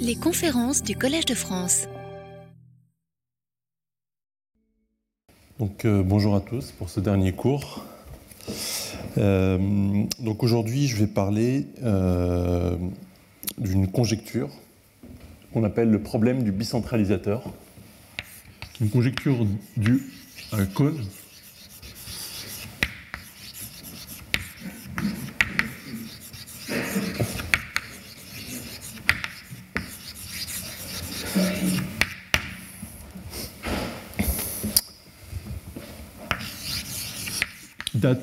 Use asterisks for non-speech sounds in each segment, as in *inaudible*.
Les conférences du Collège de France. Donc, euh, bonjour à tous pour ce dernier cours. Euh, donc aujourd'hui, je vais parler euh, d'une conjecture qu'on appelle le problème du bicentralisateur. Une conjecture due à un cône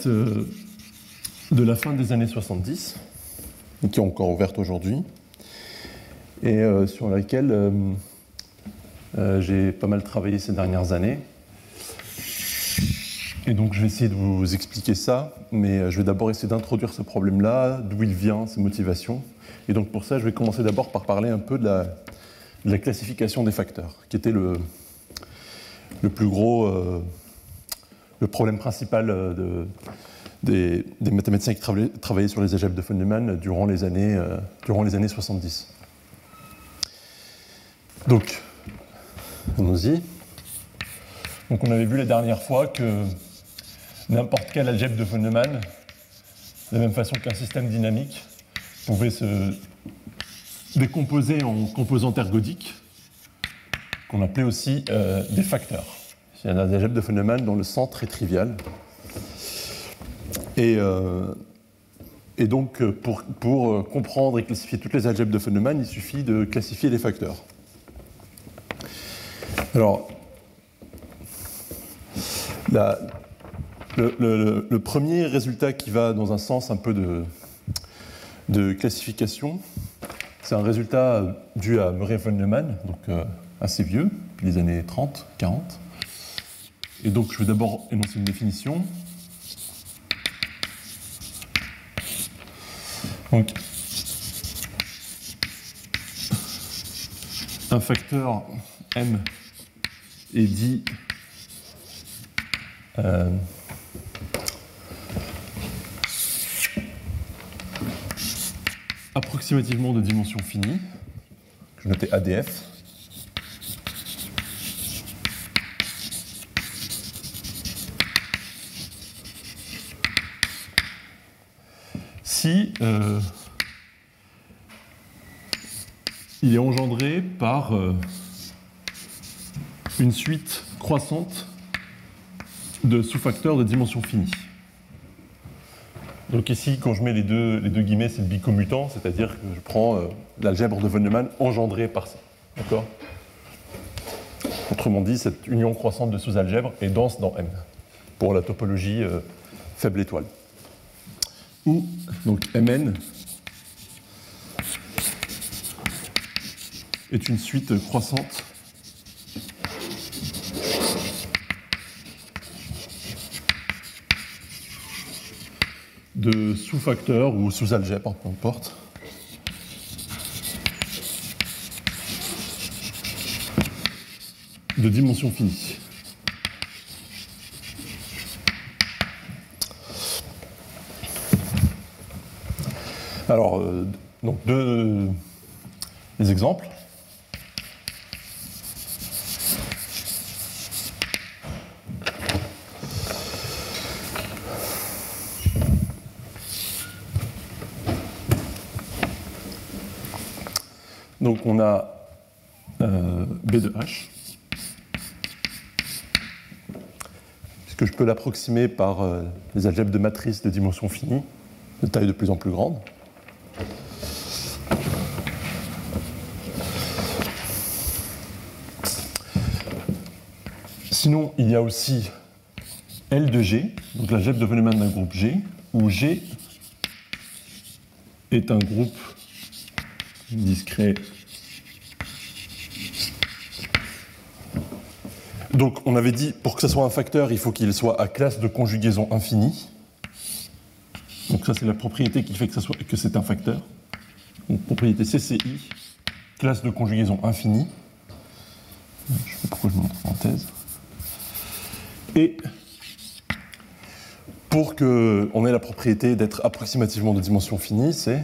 euh, de la fin des années 70, qui est encore ouverte aujourd'hui, et euh, sur laquelle euh, j'ai pas mal travaillé ces dernières années. Et donc je vais essayer de vous expliquer ça, mais je vais d'abord essayer d'introduire ce problème-là, d'où il vient, ses motivations. Et donc pour ça, je vais commencer d'abord par parler un peu de la, de la, classification des facteurs, qui était le, le plus gros le problème principal de, des, mathématiciens qui travaillaient, sur les algèbres de Feynman durant les années, euh, durant les années 70. Donc, allons-y. Donc, on avait vu la dernière fois que n'importe quelle algèbre de Feynman, de la même façon qu'un système dynamique, pouvait se décomposer en composantes ergodiques, qu'on appelait aussi euh, des facteurs. C'est un algèbre de Feynman dont le centre est trivial. Et, euh, donc, pour, pour, comprendre et classifier toutes les algèbres de Feynman, il suffit de classifier les facteurs. Alors, le, premier résultat qui va dans un sens un peu de, classification, c'est un résultat dû à Murray Feynman, donc euh, assez vieux, les années 30, 40. Et donc, je vais d'abord énoncer une définition. Donc, un facteur m est dit euh, approximativement de dimension finie. Je vais noter ADF. Si euh, il est engendré par euh, une suite croissante de sous-facteurs de dimension finie. Donc ici, quand je mets les deux, les deux guillemets, c'est le bicommutant, c'est-à-dire que je prends euh, l'algèbre de von Neumann engendrée par ça. D'accord? Autrement dit, cette union croissante de sous-algèbres est dense dans M, pour la topologie faible étoile où donc Mn est une suite croissante de sous-facteurs ou sous-algèbres, peu importe. de dimension finie. Alors, euh, donc deux les exemples. Donc on a euh, B de H, puisque je peux l'approximer par euh, les algèbres de matrice de dimension finie, de taille de plus en plus grande? Sinon, il y a aussi L de G, donc l'algèbre de Von d'un groupe G, où G est un groupe discret. Donc on avait dit, pour que ce soit un facteur, il faut qu'il soit à classe de conjugaison infinie. Donc ça c'est la propriété qui fait que, c'est un facteur. Donc propriété CCI, classe de conjugaison infinie. Je sais pas pourquoi je montre parenthèse. Et pour qu'on ait la propriété d'être approximativement de dimension finie, c'est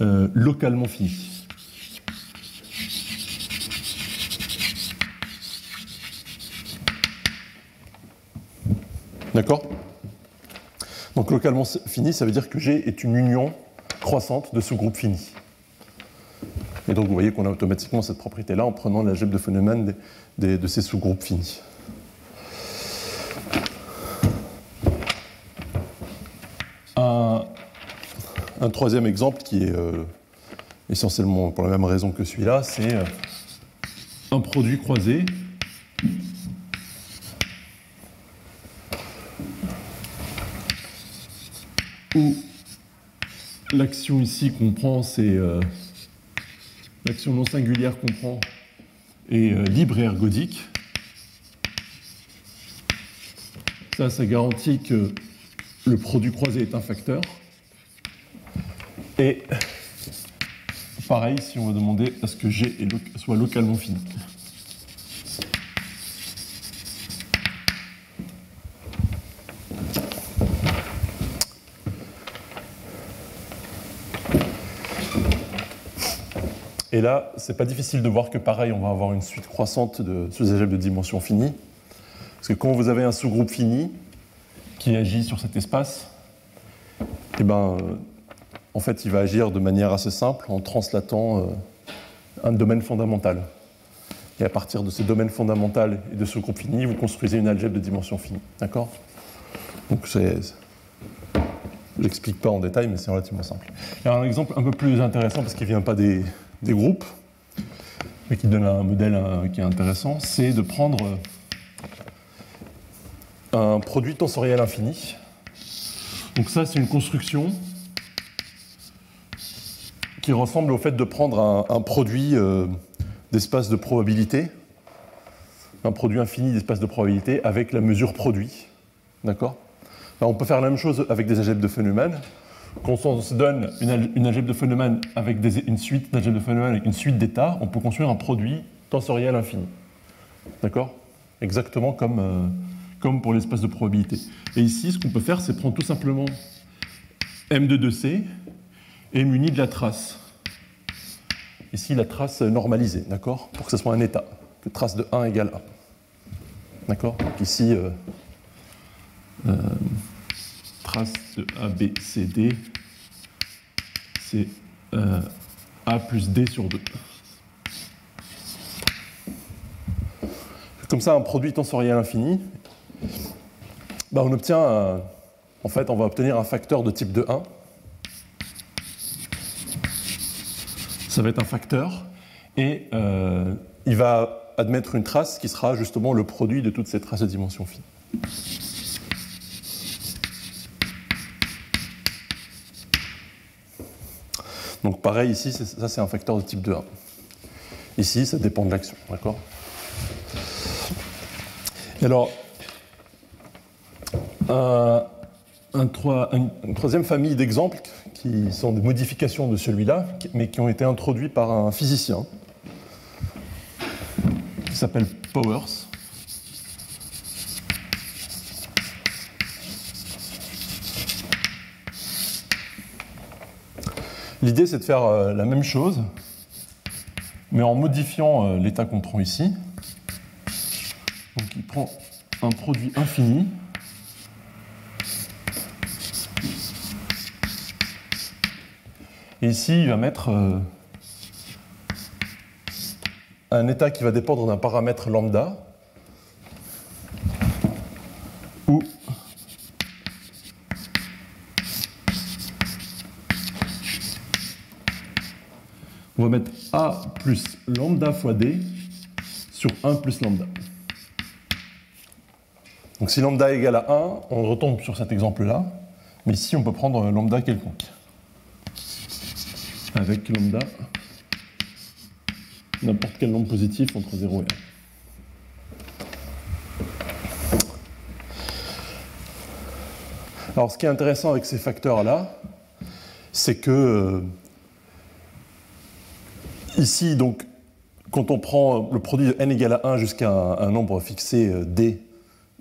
euh, localement finie. D'accord? Donc localement fini, ça veut dire que G est une union croissante de sous-groupes finis. Et donc vous voyez qu'on a automatiquement cette propriété-là en prenant l'algèbre de Feynman de ces sous-groupes finis. Un, troisième exemple qui est euh, essentiellement pour la même raison que celui-là, c'est euh, un produit croisé où l'action ici qu'on c'est euh, l'action non singulière qu'on prend est libre et ergodique. Ça, ça garantit que le produit croisé est un facteur. Et pareil, si on va demander à ce que G soit localement fini. Et là, c'est pas difficile de voir que pareil, on va avoir une suite croissante de sous-algèbres de dimension finie. Parce que quand vous avez un sous-groupe fini qui agit sur cet espace, eh ben, en fait, il va agir de manière assez simple en translatant euh, un domaine fondamental. Et à partir de ce domaine fondamental et de ce groupe fini, vous construisez une algèbre de dimension finie. D'accord? Donc c'est. Je n'explique pas en détail, mais c'est relativement simple. Un exemple un peu plus intéressant parce qu'il ne vient pas des, des groupes, mais qui donne un modèle euh, qui est intéressant, c'est de prendre euh, un produit tensoriel infini. Donc ça, c'est une construction qui ressemble au fait de prendre un, produit euh, d'espace de probabilité, un produit infini d'espace de probabilité avec la mesure produit. D'accord? On peut faire la même chose avec des algèbres de Feynman quand on se donne une, algèbre de Feynman avec une suite d'algèbres de Feynman avec une suite d'états, on peut construire un produit tensoriel infini. D'accord? Exactement comme, euh, comme pour l'espace de probabilité. Et ici, ce qu'on peut faire, c'est prendre tout simplement M de 2C et muni de la trace. Ici, la trace normalisée, d'accord Pour que ce soit un état, que trace de 1 égale 1. D'accord Donc ici, euh, euh, trace de A, B, C, D, c'est euh, A plus D sur 2. Comme ça, un produit tensoriel infini, bah, on obtient, en fait, on va obtenir un facteur de type de 1. Ça va être un facteur, et euh, il va admettre une trace qui sera justement le produit de toutes ces traces de dimension fine. Donc pareil, ici, ça c'est un facteur de type 2 Ici, ça dépend de l'action, d'accord? Alors, une troisième famille d'exemples qui sont des modifications de celui-là, mais qui ont été introduits par un physicien qui s'appelle Powers. L'idée, c'est de faire euh, la même chose, mais en modifiant euh, l'état qu'on prend ici. Donc il prend un produit infini. Et ici, il va mettre euh, un état qui va dépendre d'un paramètre lambda, où on va mettre A plus lambda fois D sur 1 plus lambda. Donc si lambda est égal à 1, on retombe sur cet exemple-là, mais ici on peut prendre lambda quelconque. Avec lambda, n'importe quel nombre positif entre 0 et 1. Alors ce qui est intéressant avec ces facteurs-là, c'est que euh, Ici, donc, quand on prend le produit de n égale à 1 jusqu'à un, nombre fixé euh, d,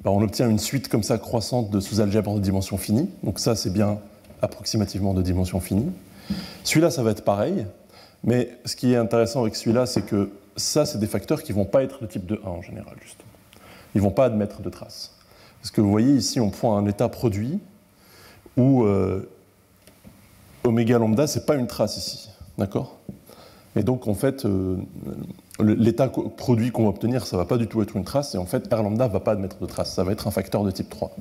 ben, on obtient une suite comme ça croissante de sous-algèbres de dimension finie. Donc ça, c'est bien approximativement de dimension finie. Celui-là, ça va être pareil, mais ce qui est intéressant avec celui-là, c'est que ça, c'est des facteurs qui ne vont pas être de type de 1 en général, justement. Ils ne vont pas admettre de traces. Parce que vous voyez ici, on prend un état produit où euh, oméga lambda, ce n'est pas une trace ici. D'accord? Et donc, en fait, euh, l'état produit qu'on va obtenir, ça ne va pas du tout être une trace, et en fait, R lambda ne va pas admettre de trace, ça va être un facteur de type 3.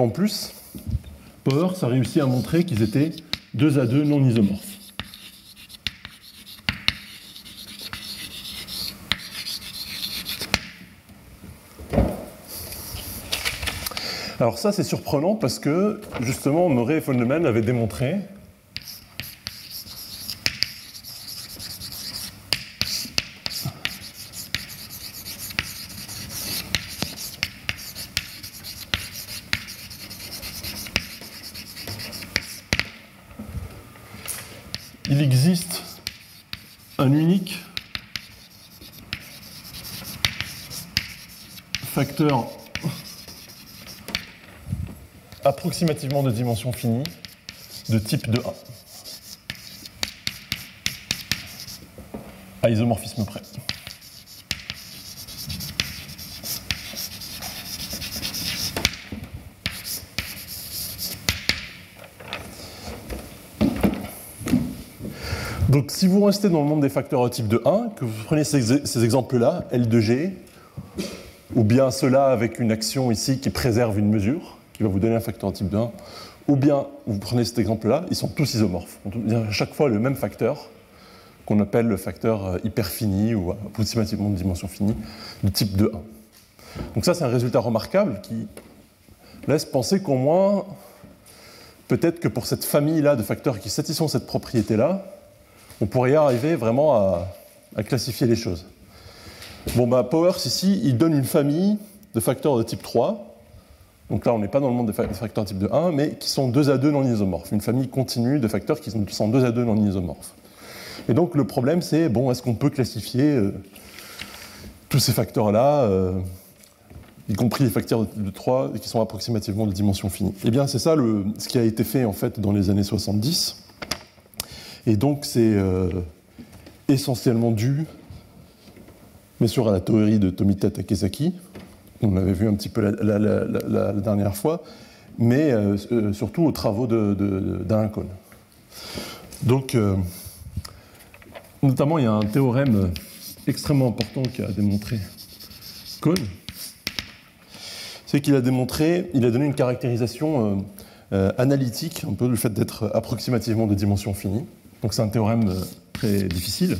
En plus, Power, ça a réussi à montrer qu'ils étaient 2 à 2 non isomorphes. Alors ça, c'est surprenant parce que, justement, Murray et Feldman avaient démontré il existe un unique facteur approximativement de dimension finie de type de 1. À isomorphisme près. Donc si vous restez dans le monde des facteurs de type de 1, que vous prenez ces, ces exemples-là, L de G, ou bien ceux-là avec une action ici qui préserve une mesure, qui va vous donner un facteur type de 1, ou bien vous prenez cet exemple-là, ils sont tous isomorphes. On dire à chaque fois le même facteur, qu'on appelle le facteur euh, hyperfini ou approximativement de dimension finie, de type de 1. Donc ça, c'est un résultat remarquable qui laisse penser qu'au moins, peut-être que pour cette famille-là de facteurs qui satisfont cette propriété-là, on pourrait arriver vraiment à, classifier les choses. Bon, bah, Powers, ici, il donne une famille de facteurs de type 3. Donc là, on n'est pas dans le monde des facteurs type de 1, mais qui sont 2 à 2 non isomorphes. Une famille continue de facteurs qui sont 2 à 2 non isomorphes. Et donc, le problème, c'est, bon, est-ce qu'on peut classifier euh, tous ces facteurs-là, euh, y compris les facteurs de 3 qui sont approximativement de dimension finie? Eh bien, c'est ça ce qui a été fait, en fait, dans les années 70 et donc c'est euh, essentiellement dû, bien sûr, à la théorie de Tomita Takesaki, on l'avait vu un petit peu la, dernière fois, mais euh, euh, surtout aux travaux d'Alain Cohn. Donc, notamment, il y a un théorème extrêmement important qu'a démontré Cohn, c'est qu'il a démontré, il a donné une caractérisation analytique, un peu du fait d'être approximativement de dimension finie. Donc c'est un théorème euh, très difficile,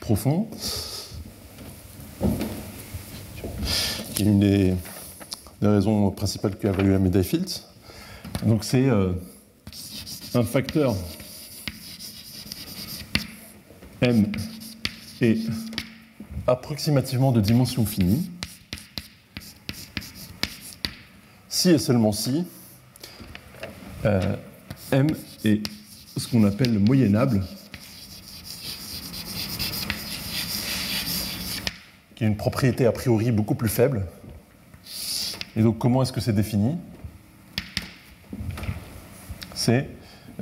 profond, qui est une des, raisons principales qui a valu la médaille Fields. Donc c'est euh, un facteur m est approximativement de dimension finie si et seulement si euh, m et ce qu'on appelle le moyennable, qui est une propriété a priori beaucoup plus faible. Et donc comment est-ce que c'est défini C'est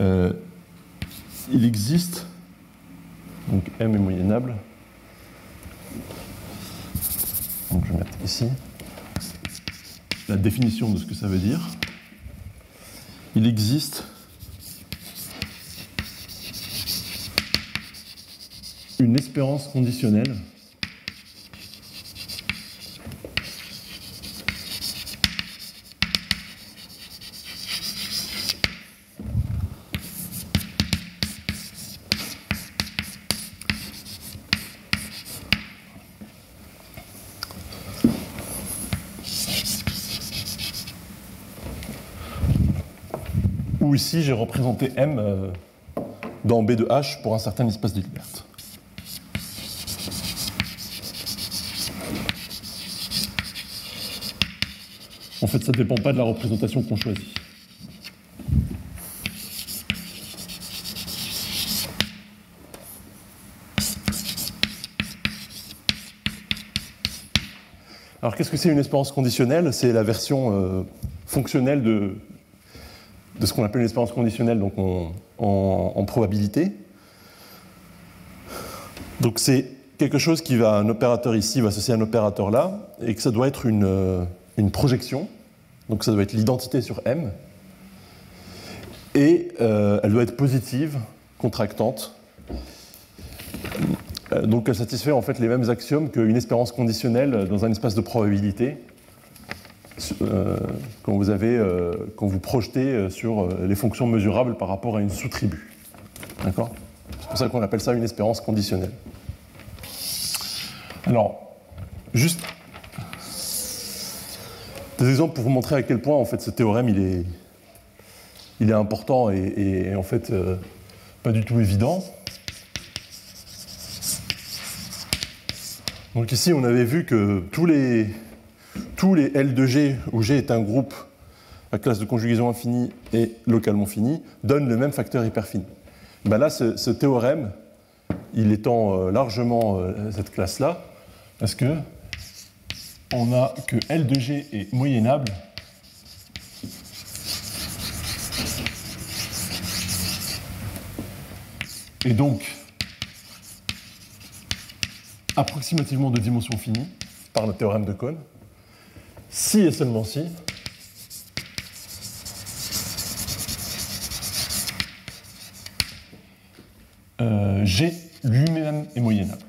euh, il existe donc m est moyennable. Donc je vais mettre ici la définition de ce que ça veut dire. Il existe une espérance conditionnelle ici j'ai représenté M euh, dans B de H pour un certain espace d'Hilbert. En fait, ça ne dépend pas de la représentation qu'on choisit. Alors qu'est-ce que c'est une espérance conditionnelle? C'est la version euh, fonctionnelle de, de ce qu'on appelle une espérance conditionnelle donc en, probabilité. Donc c'est quelque chose qui va, un opérateur ici va associer un opérateur là, et que ça doit être une, euh, une projection, donc ça doit être l'identité sur M, et euh, elle doit être positive, contractante. Euh, donc elle satisfait en fait les mêmes axiomes qu'une espérance conditionnelle dans un espace de probabilité quand vous avez quand vous projetez sur les fonctions mesurables par rapport à une sous-tribu. D'accord? C'est pour ça qu'on appelle ça une espérance conditionnelle. Alors, juste des exemples pour vous montrer à quel point en fait ce théorème il est, important et, en fait euh, pas du tout évident. Donc ici on avait vu que tous les, tous les L de G où G est un groupe à classe de conjugaison infinie et localement fini donnent le même facteur hyperfini. Ben là ce, théorème il étend euh, largement euh, cette classe-là parce que on a que L de G est moyennable et donc approximativement de dimension finie par le théorème de Kohn, si et seulement si euh, G lui-même est moyennable.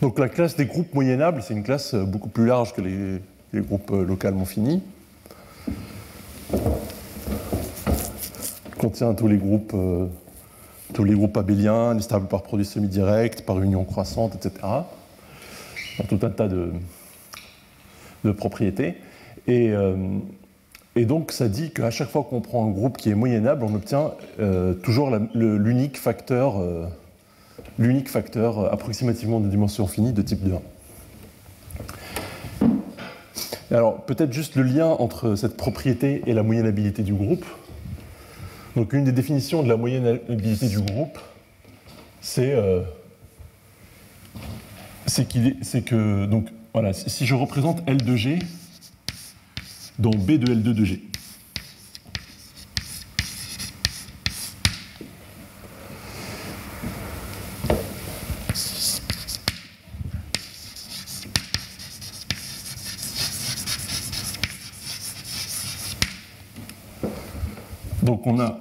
Donc la classe des groupes moyennables, c'est une classe euh, beaucoup plus large que les, groupes euh, localement finis. Contient tous les groupes, euh, tous les groupes abéliens, les stables par produit semi-direct, par union croissante, etc. tout un tas de, propriétés. Et, donc ça dit qu'à chaque fois qu'on prend un groupe qui est moyennable, on obtient toujours l'unique facteur l'unique facteur approximativement de dimension finie de type 2. Alors, peut-être juste le lien entre cette propriété et la moyennabilité du groupe. Donc, une des définitions de la moyennabilité du groupe, c'est euh, que, donc, si je représente L de G dans B de L2 de G, Donc on a,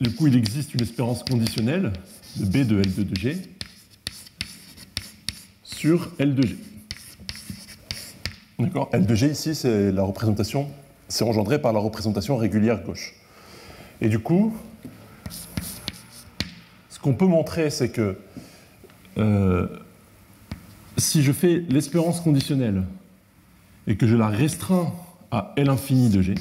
du coup, il existe une espérance conditionnelle de B de L2 de G sur L de G. D'accord L de G ici, c'est la représentation, c'est engendré par la représentation régulière gauche. Et du coup, ce qu'on peut montrer, c'est que euh, si je fais l'espérance conditionnelle et que je la restreins à L infini de G,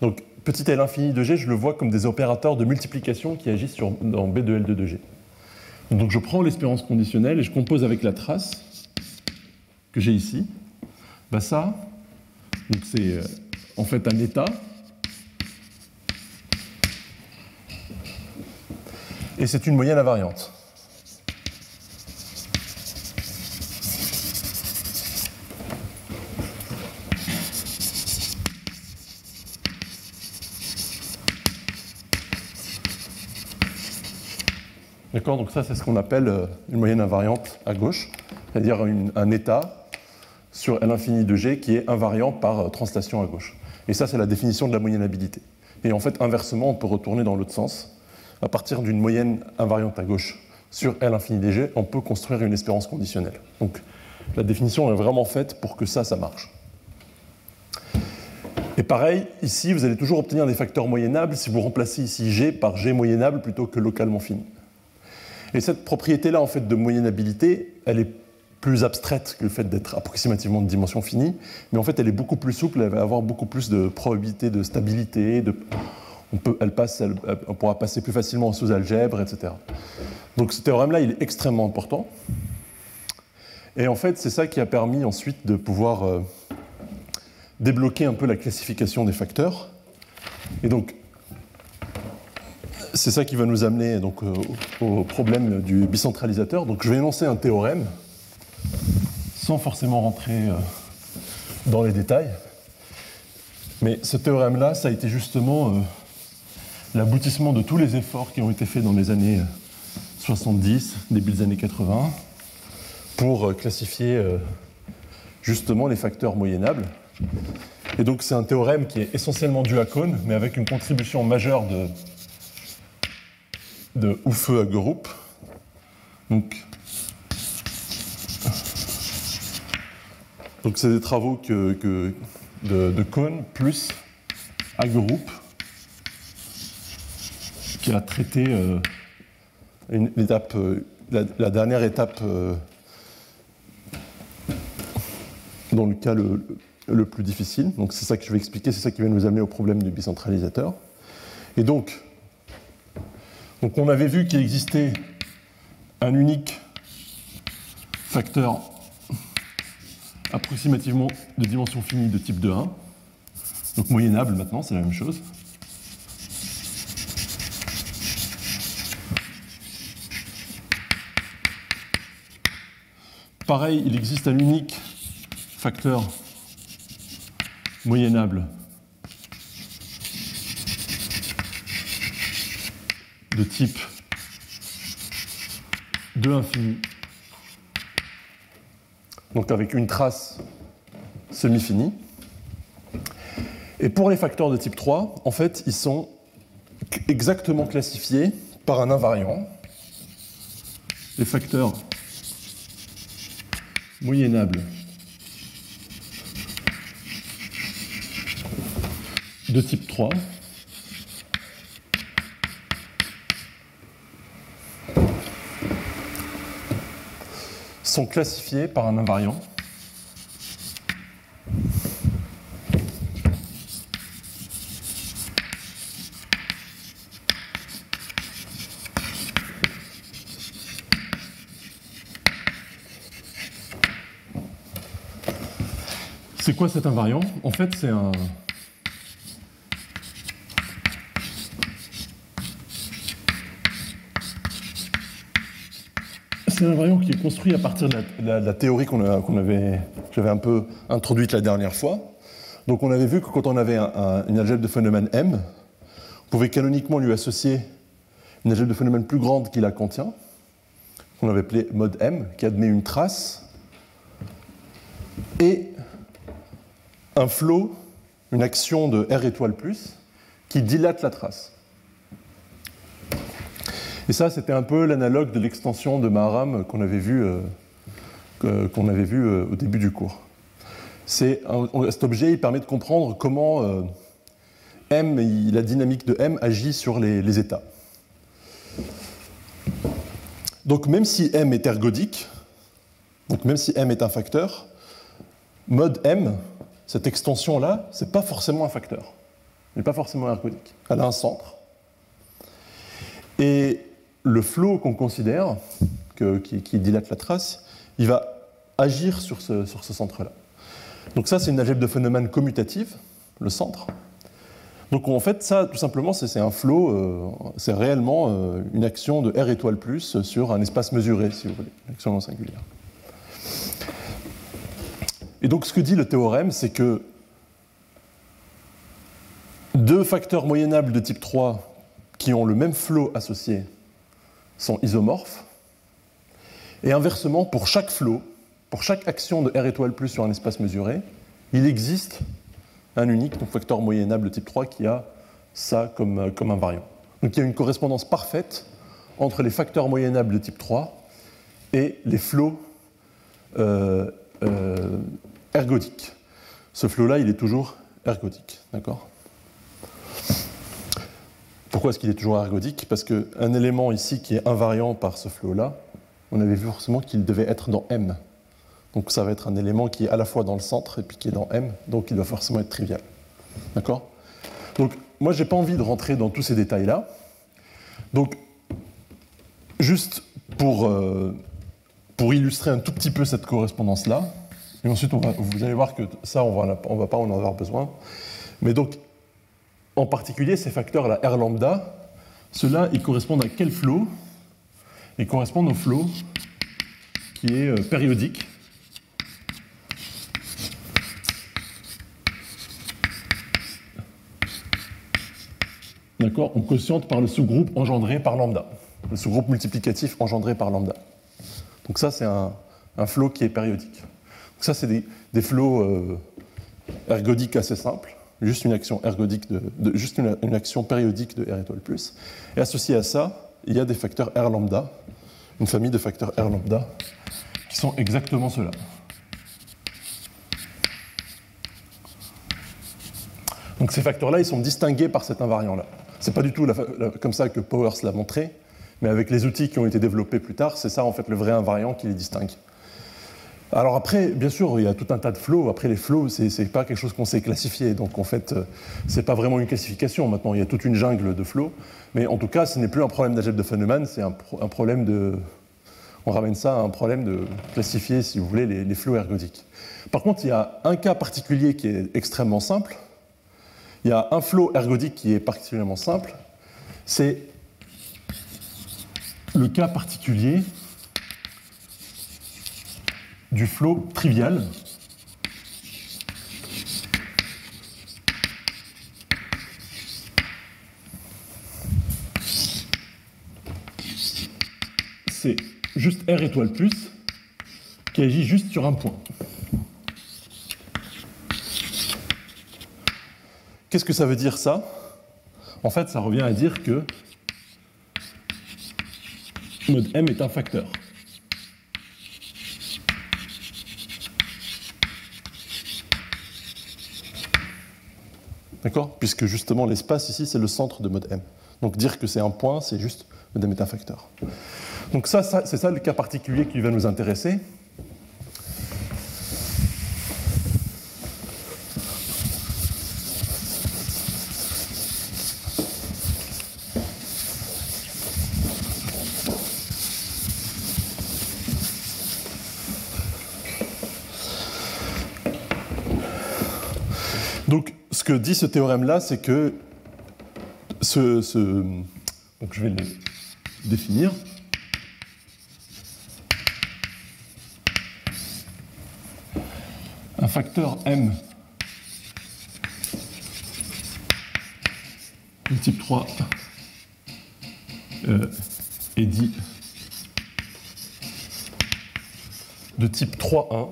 donc, petit L infini de G, je le vois comme des opérateurs de multiplication qui agissent sur, dans B de L2 de G. Donc, je prends l'espérance conditionnelle et je compose avec la trace que j'ai ici. Bah ça, c'est euh, en fait un état. Et c'est une moyenne invariante. Donc ça, c'est ce qu'on appelle euh, une moyenne invariante à gauche, c'est-à-dire un état sur L de G qui est invariant par euh, translation à gauche. Et ça, c'est la définition de la moyennabilité. Et en fait, inversement, on peut retourner dans l'autre sens. À partir d'une moyenne invariante à gauche sur L infini de G, on peut construire une espérance conditionnelle. Donc la définition est vraiment faite pour que ça, ça marche. Et pareil, ici, vous allez toujours obtenir des facteurs moyennables si vous remplacez ici G par G moyennable plutôt que localement fini. Et cette propriété-là, en fait, de moyennabilité, elle est plus abstraite que le fait d'être approximativement de dimension finie, mais en fait, elle est beaucoup plus souple, elle va avoir beaucoup plus de probabilité de stabilité, on, peut, elle passe, on pourra passer plus facilement sous algèbre, etc. Donc ce théorème-là, il est extrêmement important. Et en fait, c'est ça qui a permis ensuite de pouvoir euh, débloquer un peu la classification des facteurs. Et donc, c'est ça qui va nous amener donc, au problème du bicentralisateur. Donc, je vais énoncer un théorème sans forcément rentrer euh, dans les détails. Mais ce théorème-là, ça a été justement euh, l'aboutissement de tous les efforts qui ont été faits dans les années 70, début des années 80, pour euh, classifier justement les facteurs moyennables. Et donc c'est un théorème qui est essentiellement dû à Kohn, mais avec une contribution majeure de, de à Group. Donc Donc c'est des travaux que, de, de, Kohn plus Hagerup qui a traité euh, euh, la, dernière étape euh, dans le cas le, le, plus difficile. Donc c'est ça que je vais expliquer, c'est ça qui va nous amener au problème du bicentralisateur. Et donc, donc on avait vu qu'il existait un unique facteur approximativement de dimension finie de type 2,1. Donc moyennable maintenant, c'est la même chose. Pareil, il existe un unique facteur moyennable de type 2 infini donc avec une trace semi-finie. Et pour les facteurs de type 3, en fait, ils sont exactement classifiés par un invariant. Les facteurs moyennables de type 3 sont classifiés par un invariant. C'est quoi cet invariant? En fait, c'est un, c'est un invariant qui est construit à partir de la, théorie qu'on avait, j'avais un peu introduite la dernière fois. Donc on avait vu que quand on avait une algèbre de phénomènes M, on pouvait canoniquement lui associer une algèbre de phénomènes plus grande qui la contient, qu'on avait appelé mode M, qui admet une trace, et un flot, une action de R étoile plus, qui dilate la trace. Et ça, c'était un peu l'analogue de l'extension de Maharam qu'on avait vu, euh, avait vu euh, au début du cours. cet objet il permet de comprendre comment euh, M, la dynamique de M agit sur les, états. Donc même si M est ergodique, donc même si M est un facteur, mode M, cette extension-là, ce n'est pas forcément un facteur. Elle n'est pas forcément ergodique. Elle a un centre. Et le flot qu'on considère, qui, dilate la trace, il va agir sur ce, centre-là. Donc ça, c'est une algèbre de phénomènes commutative, le centre. Donc en fait, ça, tout simplement, c'est un flot, euh, c'est réellement euh, une action de R étoile plus sur un espace mesuré, si vous voulez, une action non singulière. Et donc ce que dit le théorème, c'est que deux facteurs moyennables de type 3 qui ont le même flot associé sont isomorphes. Et inversement, pour chaque flot, pour chaque action de R étoile plus sur un espace mesuré, il existe un unique, facteur moyennable de type 3, qui a ça comme, euh, invariant. Donc il y a une correspondance parfaite entre les facteurs moyennables de type 3 et les flots euh, euh, ergodiques. Ce flot-là, il est toujours ergodique. D'accord? Pourquoi est-ce qu'il est toujours ergodique? Parce qu'un élément ici qui est invariant par ce flot-là, on avait vu forcément qu'il devait être dans M. Donc ça va être un élément qui est à la fois dans le centre et puis qui est dans M, donc il doit forcément être trivial. D'accord? Donc moi, je n'ai pas envie de rentrer dans tous ces détails-là. Donc, juste pour, euh, pour illustrer un tout petit peu cette correspondance-là, Et ensuite, vous allez voir que ça, on ne va pas en avoir besoin. Mais donc, en particulier, ces facteurs-là, R lambda, ceux-là, ils correspondent à quel flot Ils correspondent au flot qui est euh, périodique. D'accord? On quotiente par le sous-groupe engendré par lambda, le sous-groupe multiplicatif engendré par lambda. Donc ça, c'est un, un flot qui est périodique. Ça, c'est des, des, flots euh, ergodiques assez simples, juste une action ergodique juste une, action périodique de R étoile plus. Et associé à ça, il y a des facteurs R lambda, une famille de facteurs R lambda, qui sont exactement ceux-là. Donc ces facteurs-là, ils sont distingués par cet invariant-là. C'est pas du tout comme ça que Powers l'a montré, mais avec les outils qui ont été développés plus tard, c'est ça en fait le vrai invariant qui les distingue. Alors après, bien sûr, il y a tout un tas de flows. Après, les flows, c'est pas quelque chose qu'on sait classifier. Donc en fait, euh, c'est pas vraiment une classification. Maintenant, il y a toute une jungle de flows. Mais en tout cas, ce n'est plus un problème d'algèbre de Feynman, c'est un, problème de... On ramène ça à un problème de classifier, si vous voulez, les, les flows ergodiques. Par contre, il y a un cas particulier qui est extrêmement simple. Il y a un flow ergodique qui est particulièrement simple. C'est le cas particulier du flot trivial. C'est juste R étoile plus qui agit juste sur un point. Qu'est-ce que ça veut dire ça? En fait, ça revient à dire que mode M est un facteur. Puisque justement l'espace ici, c'est le centre de mode M. Donc dire que c'est un point, c'est juste mode M est un facteur. Donc ça c'est ça le cas particulier qui va nous intéresser. Donc, ce que dit ce théorème-là, c'est que ce, ce, donc je vais le définir. Un facteur M de type 3 euh, est dit de type 3.1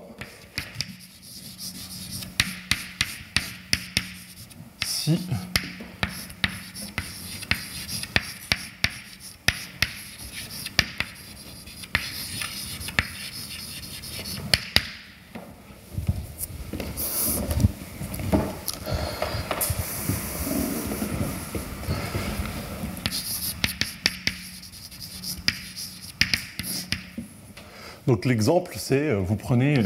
Donc l'exemple, c'est vous prenez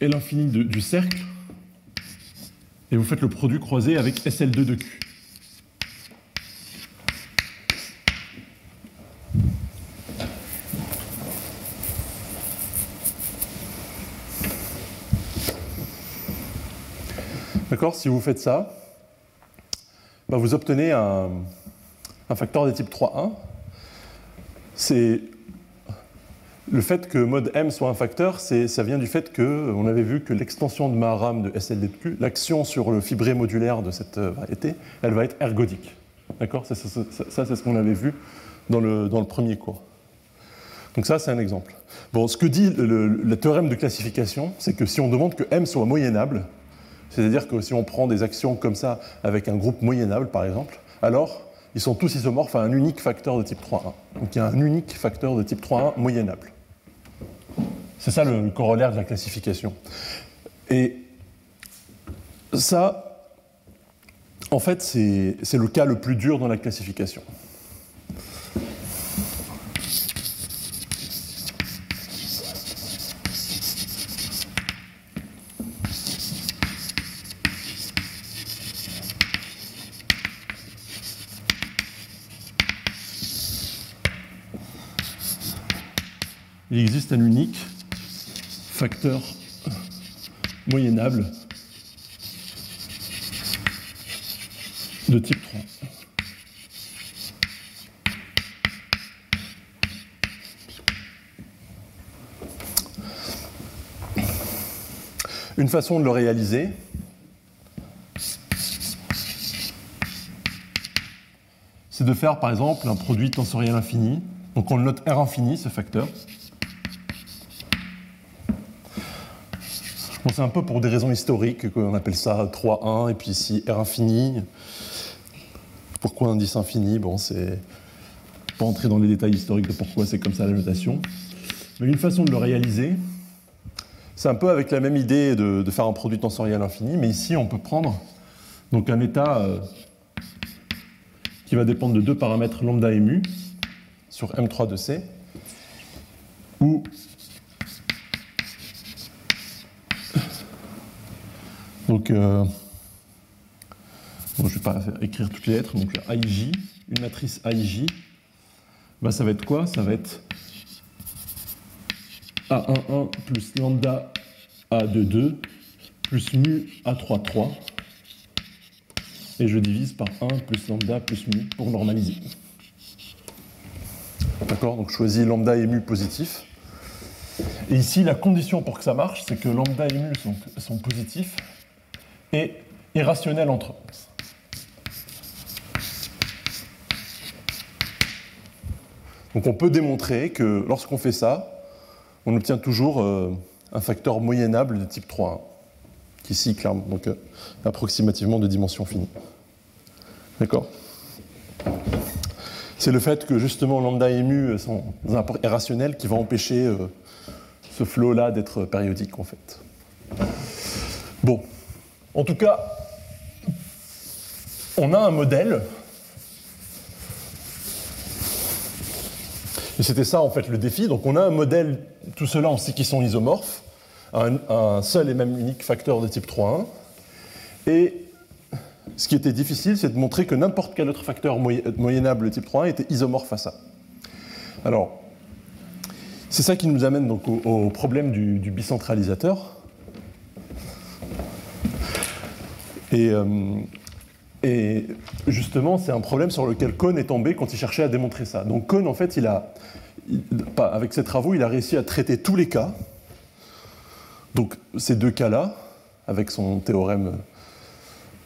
L infini du cercle et vous faites le produit croisé avec SL2 de Q. D'accord Si vous faites ça, bah vous obtenez un, un facteur de type 3.1. C'est le fait que mode M soit un facteur, ça vient du fait qu'on avait vu que l'extension de ma RAM de SLDQ, l'action sur le fibré modulaire de cette variété, elle va être ergodique. D'accord? Ça, ça c'est ce qu'on avait vu dans le, dans le, premier cours. Donc ça, c'est un exemple. Bon, ce que dit le, le théorème de classification, c'est que si on demande que M soit moyennable, c'est-à-dire que si on prend des actions comme ça avec un groupe moyennable, par exemple, alors ils sont tous isomorphes à un unique facteur de type 3.1. Donc il y a un unique facteur de type 3.1 moyennable. C'est ça le, corollaire de la classification. Et ça, en fait, c'est le cas le plus dur dans la classification. Il existe un unique facteur moyennable de type 3. Une façon de le réaliser, c'est de faire par exemple un produit tensoriel infini. Donc on le note R infini, ce facteur. C'est un peu pour des raisons historiques qu'on appelle ça 3,1 et puis ici R infini. Pourquoi indice infini? Bon, c'est pas entrer dans les détails historiques de pourquoi c'est comme ça la notation. Mais une façon de le réaliser, c'est un peu avec la même idée de, faire un produit tensoriel infini, mais ici on peut prendre donc un état euh, qui va dépendre de deux paramètres lambda et mu sur M3 de C, donc euh, je ne vais pas écrire toutes les lettres, donc IJ, une matrice IJ, bah, ça va être quoi? Ça va être A11 plus lambda A22 plus mu A33 et je divise par 1 plus lambda plus mu pour normaliser. D'accord? Donc je choisis lambda et mu positif. Et ici, la condition pour que ça marche, c'est que lambda et mu sont, positifs et irrationnels entre eux. Donc on peut démontrer que lorsqu'on fait ça, on obtient toujours euh, un facteur moyennable de type 3.1, qui ici, clairement, donc euh, approximativement de dimension finie. D'accord? C'est le fait que justement lambda et mu sont irrationnels qui vont empêcher euh, ce flot-là d'être périodique en fait. Bon, en tout cas, on a un modèle. Et c'était ça en fait le défi. Donc on a un modèle, tout cela on sait qu'ils sont isomorphes, un, seul et même unique facteur de type 3.1. Et ce qui était difficile, c'est de montrer que n'importe quel autre facteur moyennable type 3 était isomorphe à ça. Alors, c'est ça qui nous amène donc au, problème du, bicentralisateur. Euh, et, justement, c'est un problème sur lequel Kohn est tombé quand il cherchait à démontrer ça. Donc Kohn, en fait, il a, avec ses travaux, il a réussi à traiter tous les cas. Donc ces deux cas-là, avec son théorème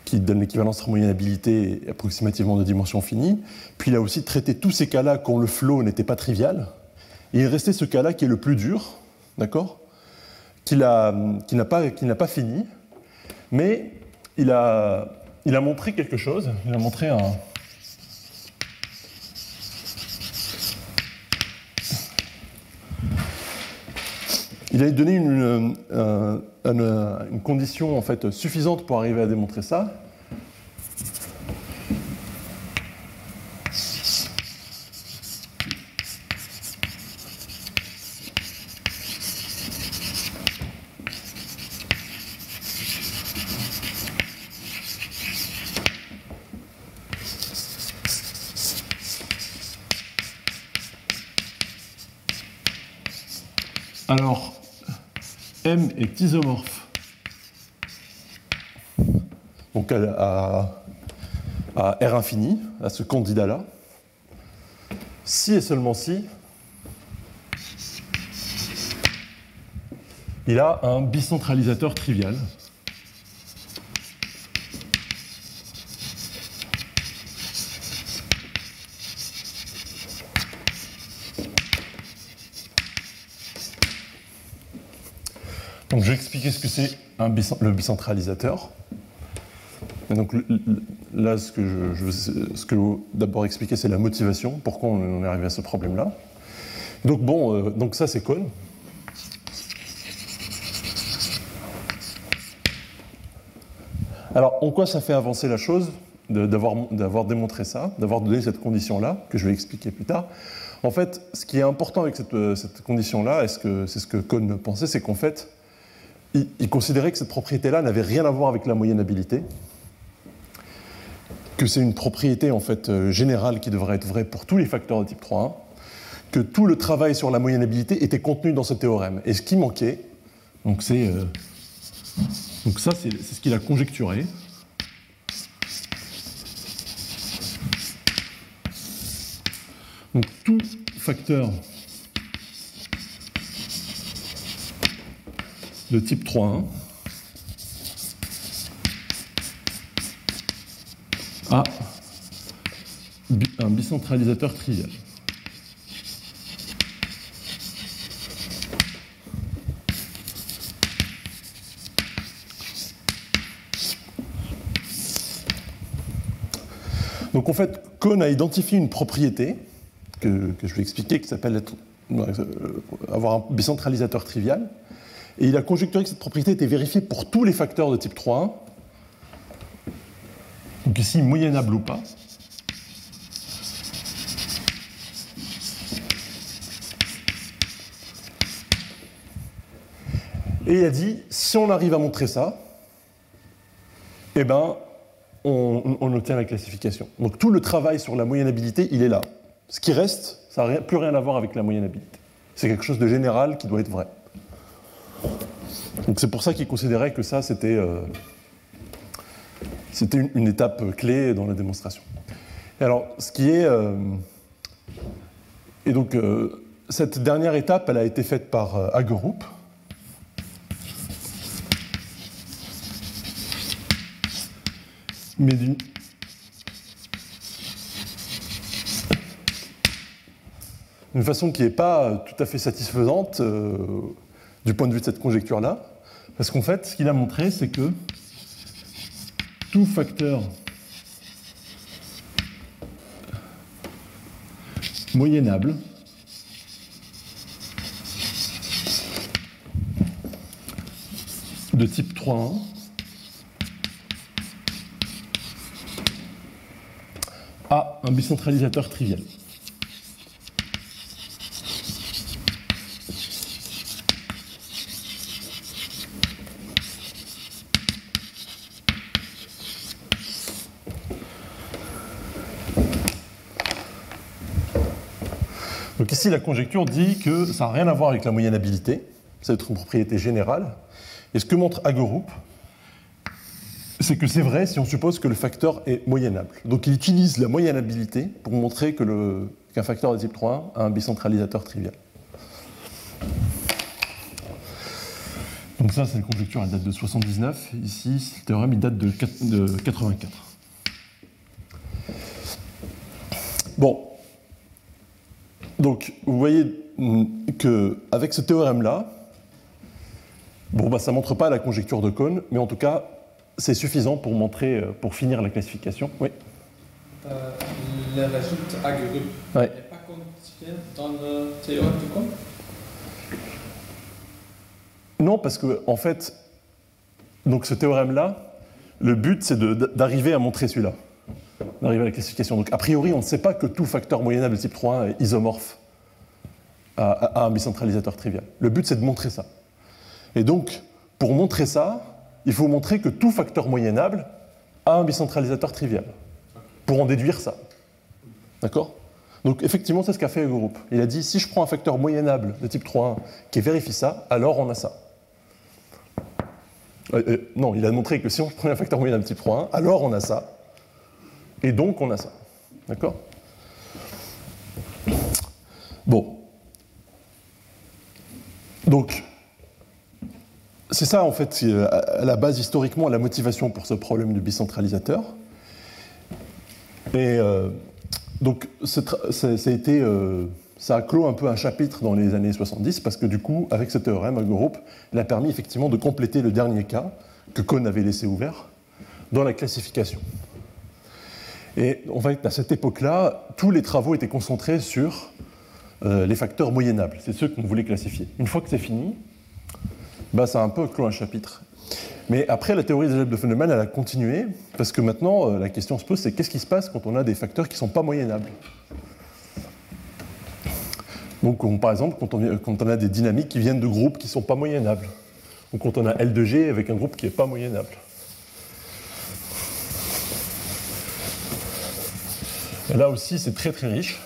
qui donne l'équivalence et approximativement de dimension finie. Puis il a aussi traité tous ces cas-là quand le flow n'était pas trivial. Et il restait ce cas-là qui est le plus dur, d'accord? Qu'il n'a pas, pas fini, mais il a, il a montré quelque chose. Il a montré un, Il a donné une, une, condition en fait suffisante pour arriver à démontrer ça. Alors, M est isomorphe. Donc à, R infini, à ce candidat-là. Si et seulement si, il a un bicentralisateur trivial. Donc je vais expliquer ce que c'est le bicentralisateur. donc là, ce que je, veux d'abord expliquer, c'est la motivation, pourquoi on est arrivé à ce problème-là. Donc bon, euh, donc ça c'est Kohn. Alors en quoi ça fait avancer la chose d'avoir démontré ça, d'avoir donné cette condition-là, que je vais expliquer plus tard En fait, ce qui est important avec cette, euh, condition-là, c'est ce que Kohn pensait, c'est qu'en fait, il, considérait que cette propriété-là n'avait rien à voir avec la moyennabilité, que c'est une propriété en fait euh, générale qui devrait être vraie pour tous les facteurs de type 3.1, que tout le travail sur la moyennabilité était contenu dans ce théorème. Et ce qui manquait, euh, c'est, c'est ce qu'il a conjecturé. Donc tout facteur de type 3.1 a un bicentralisateur trivial. Donc en fait, Kohn a identifié une propriété que, je vais expliquer qui s'appelle euh, avoir un bicentralisateur trivial. Et il a conjecturé que cette propriété était vérifiée pour tous les facteurs de type 3.1. Donc ici, moyennable ou pas. Et il a dit, si on arrive à montrer ça, eh ben, on, on obtient la classification. Donc tout le travail sur la moyennabilité, il est là. Ce qui reste, ça n'a plus rien à voir avec la moyennabilité. C'est quelque chose de général qui doit être vrai. Donc c'est pour ça qu'il considérait que ça, c'était euh, une, étape clé dans la démonstration. Et alors, ce qui est... Euh, et donc, euh, cette dernière étape, elle a été faite par Hagerup. Mais d'une façon qui n'est pas tout à fait satisfaisante du point de vue de cette conjecture-là. Parce qu'en fait, ce qu'il a montré, c'est que tout facteur moyennable de type 3.1 a un bicentralisateur trivial. La conjecture dit que ça n'a rien à voir avec la moyennabilité, c'est une propriété générale. Et ce que montre Hagerup, c'est que c'est vrai si on suppose que le facteur est moyennable. Donc il utilise la moyennabilité pour montrer qu'un facteur de type 3 a un bicentralisateur trivial. Donc ça, c'est une conjecture, elle date de 79. Ici, le théorème, il date de 84. Bon, donc, vous voyez qu'avec ce théorème-là, bon, bah, ça ne montre pas la conjecture de Kohn, mais en tout cas, c'est suffisant pour montrer, euh, pour finir la classification. Oui. Euh, le résultat Hagerup n'est pas quantifié dans le théorème de Kohn? Non, parce que en fait, donc ce théorème-là, le but c'est d'arriver à montrer celui-là d'arriver à la classification. Donc, a priori, on ne sait pas que tout facteur moyennable de type 3 est isomorphe à, un bicentralisateur trivial. Le but, c'est de montrer ça. Et donc, pour montrer ça, il faut montrer que tout facteur moyennable a un bicentralisateur trivial. Pour en déduire ça. D'accord? Donc, effectivement, c'est ce qu'a fait le groupe. Il a dit si je prends un facteur moyennable de type 3.1 qui vérifie ça, alors on a ça. Euh, euh, non, il a montré que si on prend un facteur moyennable de type 3.1, alors on a ça. Et donc, on a ça. D'accord? Bon. Donc, c'est ça, en fait, à la base, historiquement, la motivation pour ce problème du bicentralisateur. Et euh, donc, ça, a été, euh, ça a clos un peu un chapitre dans les années 70, parce que du coup, avec ce théorème, groupe, il a permis effectivement de compléter le dernier cas que Kohn avait laissé ouvert dans la classification. Et fait, à cette époque-là, tous les travaux étaient concentrés sur euh, les facteurs moyennables. C'est ceux qu'on voulait classifier. Une fois que c'est fini, bah, ça a un peu clos un chapitre. Mais après, la théorie des algèbres de Feynman, elle a continué, parce que maintenant, euh, la question se pose, c'est qu'est-ce qui se passe quand on a des facteurs qui ne sont pas moyennables? Donc, par exemple, quand on, quand on, a des dynamiques qui viennent de groupes qui ne sont pas moyennables, ou quand on a L de G avec un groupe qui n'est pas moyennable. Là aussi, c'est très très riche,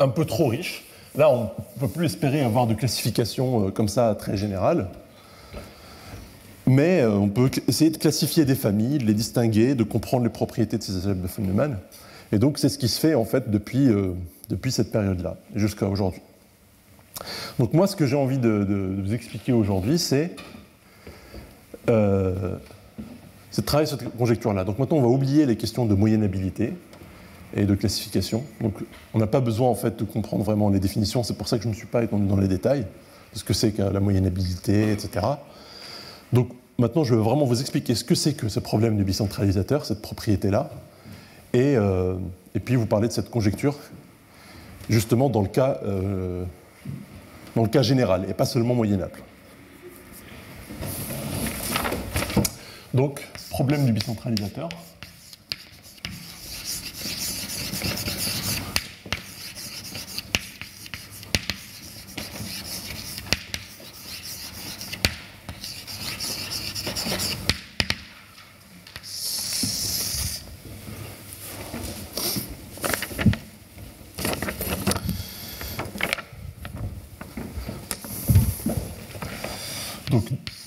un peu trop riche. Là, on ne peut plus espérer avoir de classification euh, comme ça très générale. Mais euh, on peut essayer de classifier des familles, de les distinguer, de comprendre les propriétés de ces de Feynman. Et donc c'est ce qui se fait en fait depuis, euh, depuis cette période-là, jusqu'à aujourd'hui. Donc moi, ce que j'ai envie de, vous expliquer aujourd'hui, c'est de travailler sur cette conjecture-là. Donc maintenant, on va oublier les questions de moyennabilité et de classification. Donc on n'a pas besoin en fait de comprendre vraiment les définitions. C'est pour ça que je ne suis pas étendu dans les détails, ce que c'est que la moyennabilité, etc. Donc maintenant, je vais vraiment vous expliquer ce que c'est que ce problème du bicentralisateur, cette propriété-là, et, euh, et, puis vous parler de cette conjecture, justement dans le cas, euh, dans le cas général, et pas seulement moyennable. Donc, problème du bicentralisateur.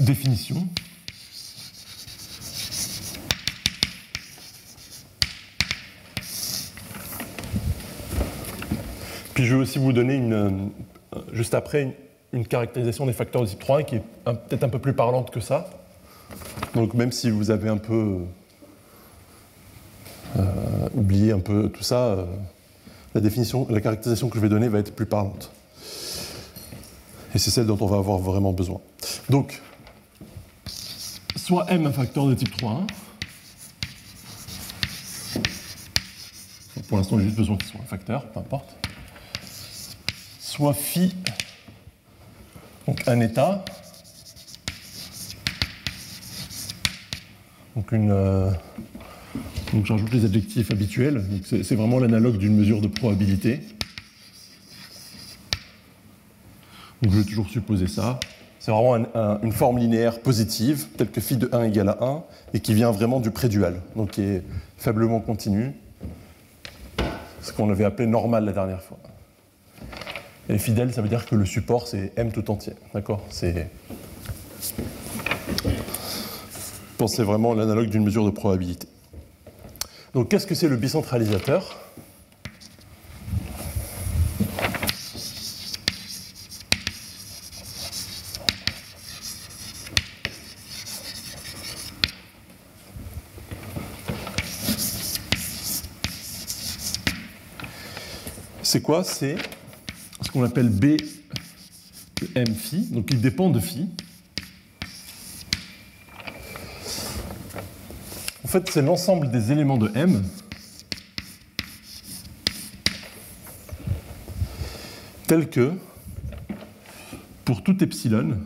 définition. Puis je vais aussi vous donner une, euh, juste après une, caractérisation des facteurs de type 3 qui est peut-être un peu plus parlante que ça. Donc même si vous avez un peu euh, oublié un peu tout ça, euh, la définition, la caractérisation que je vais donner va être plus parlante. Et c'est celle dont on va avoir vraiment besoin. Donc, soit m un facteur de type 3. Pour l'instant, j'ai juste besoin qu'il soit un facteur, peu importe. Soit phi, donc un état. Donc, une, euh, donc j'ajoute les adjectifs habituels. C'est vraiment l'analogue d'une mesure de probabilité. Donc je vais toujours supposer ça. C'est vraiment une forme linéaire positive, telle que phi de 1 égale à 1, et qui vient vraiment du prédual, donc qui est faiblement continu, ce qu'on avait appelé normal la dernière fois. Et fidèle, ça veut dire que le support, c'est m tout entier. D'accord? C'est. C'est vraiment l'analogue d'une mesure de probabilité. Donc, qu'est-ce que c'est le bicentralisateur? C'est quoi? C'est qu'on appelle B de M phi, donc il dépend de phi. En fait, c'est l'ensemble des éléments de M. Tels que, pour tout epsilon,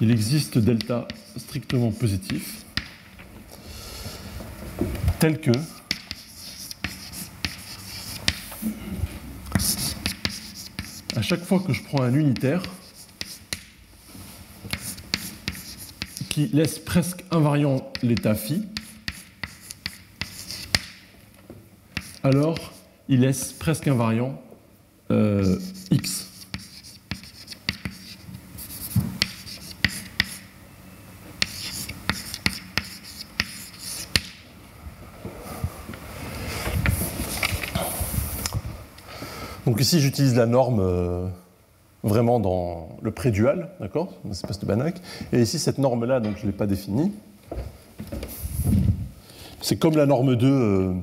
il existe delta strictement positif, tel que chaque fois que je prends un unitaire qui laisse presque invariant l'état phi, alors il laisse presque invariant euh, x. Donc ici, j'utilise la norme euh, vraiment dans le prédual, d'accord Une espèce de Banach. Et ici, cette norme-là, donc je ne l'ai pas définie. C'est comme la norme 2, euh,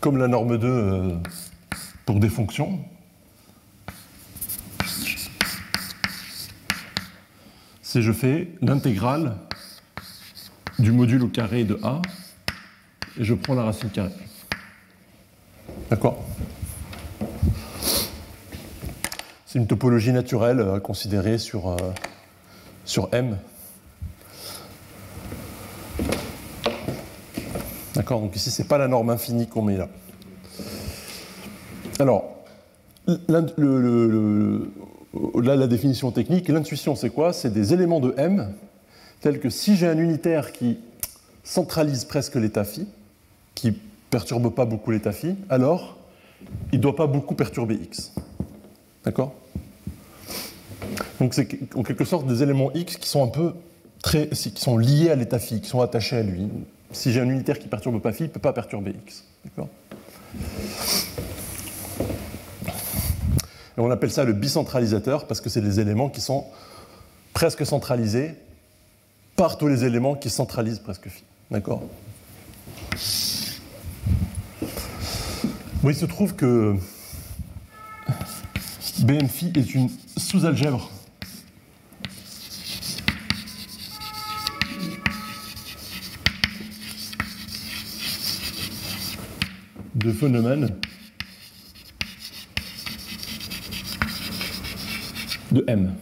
comme la norme 2 euh, pour des fonctions. C'est je fais l'intégrale du module au carré de A et je prends la racine carrée. D'accord? C'est une topologie naturelle à considérer sur, euh, sur M. D'accord Donc ici, ce n'est pas la norme infinie qu'on met là. Alors, là, la définition technique, l'intuition, c'est quoi? C'est des éléments de M, tels que si j'ai un unitaire qui centralise presque l'état phi, qui perturbe pas beaucoup l'état phi, alors il ne doit pas beaucoup perturber X. D'accord? Donc c'est en quelque sorte des éléments X qui sont un peu très, qui sont liés à l'état phi, qui sont attachés à lui. Si j'ai un unitaire qui perturbe pas phi, il ne peut pas perturber X. Et on appelle ça le bicentralisateur parce que c'est des éléments qui sont presque centralisés par tous les éléments qui centralisent presque phi. D'accord? Il se trouve que BM-phi est une sous-algèbre de phénomènes de M.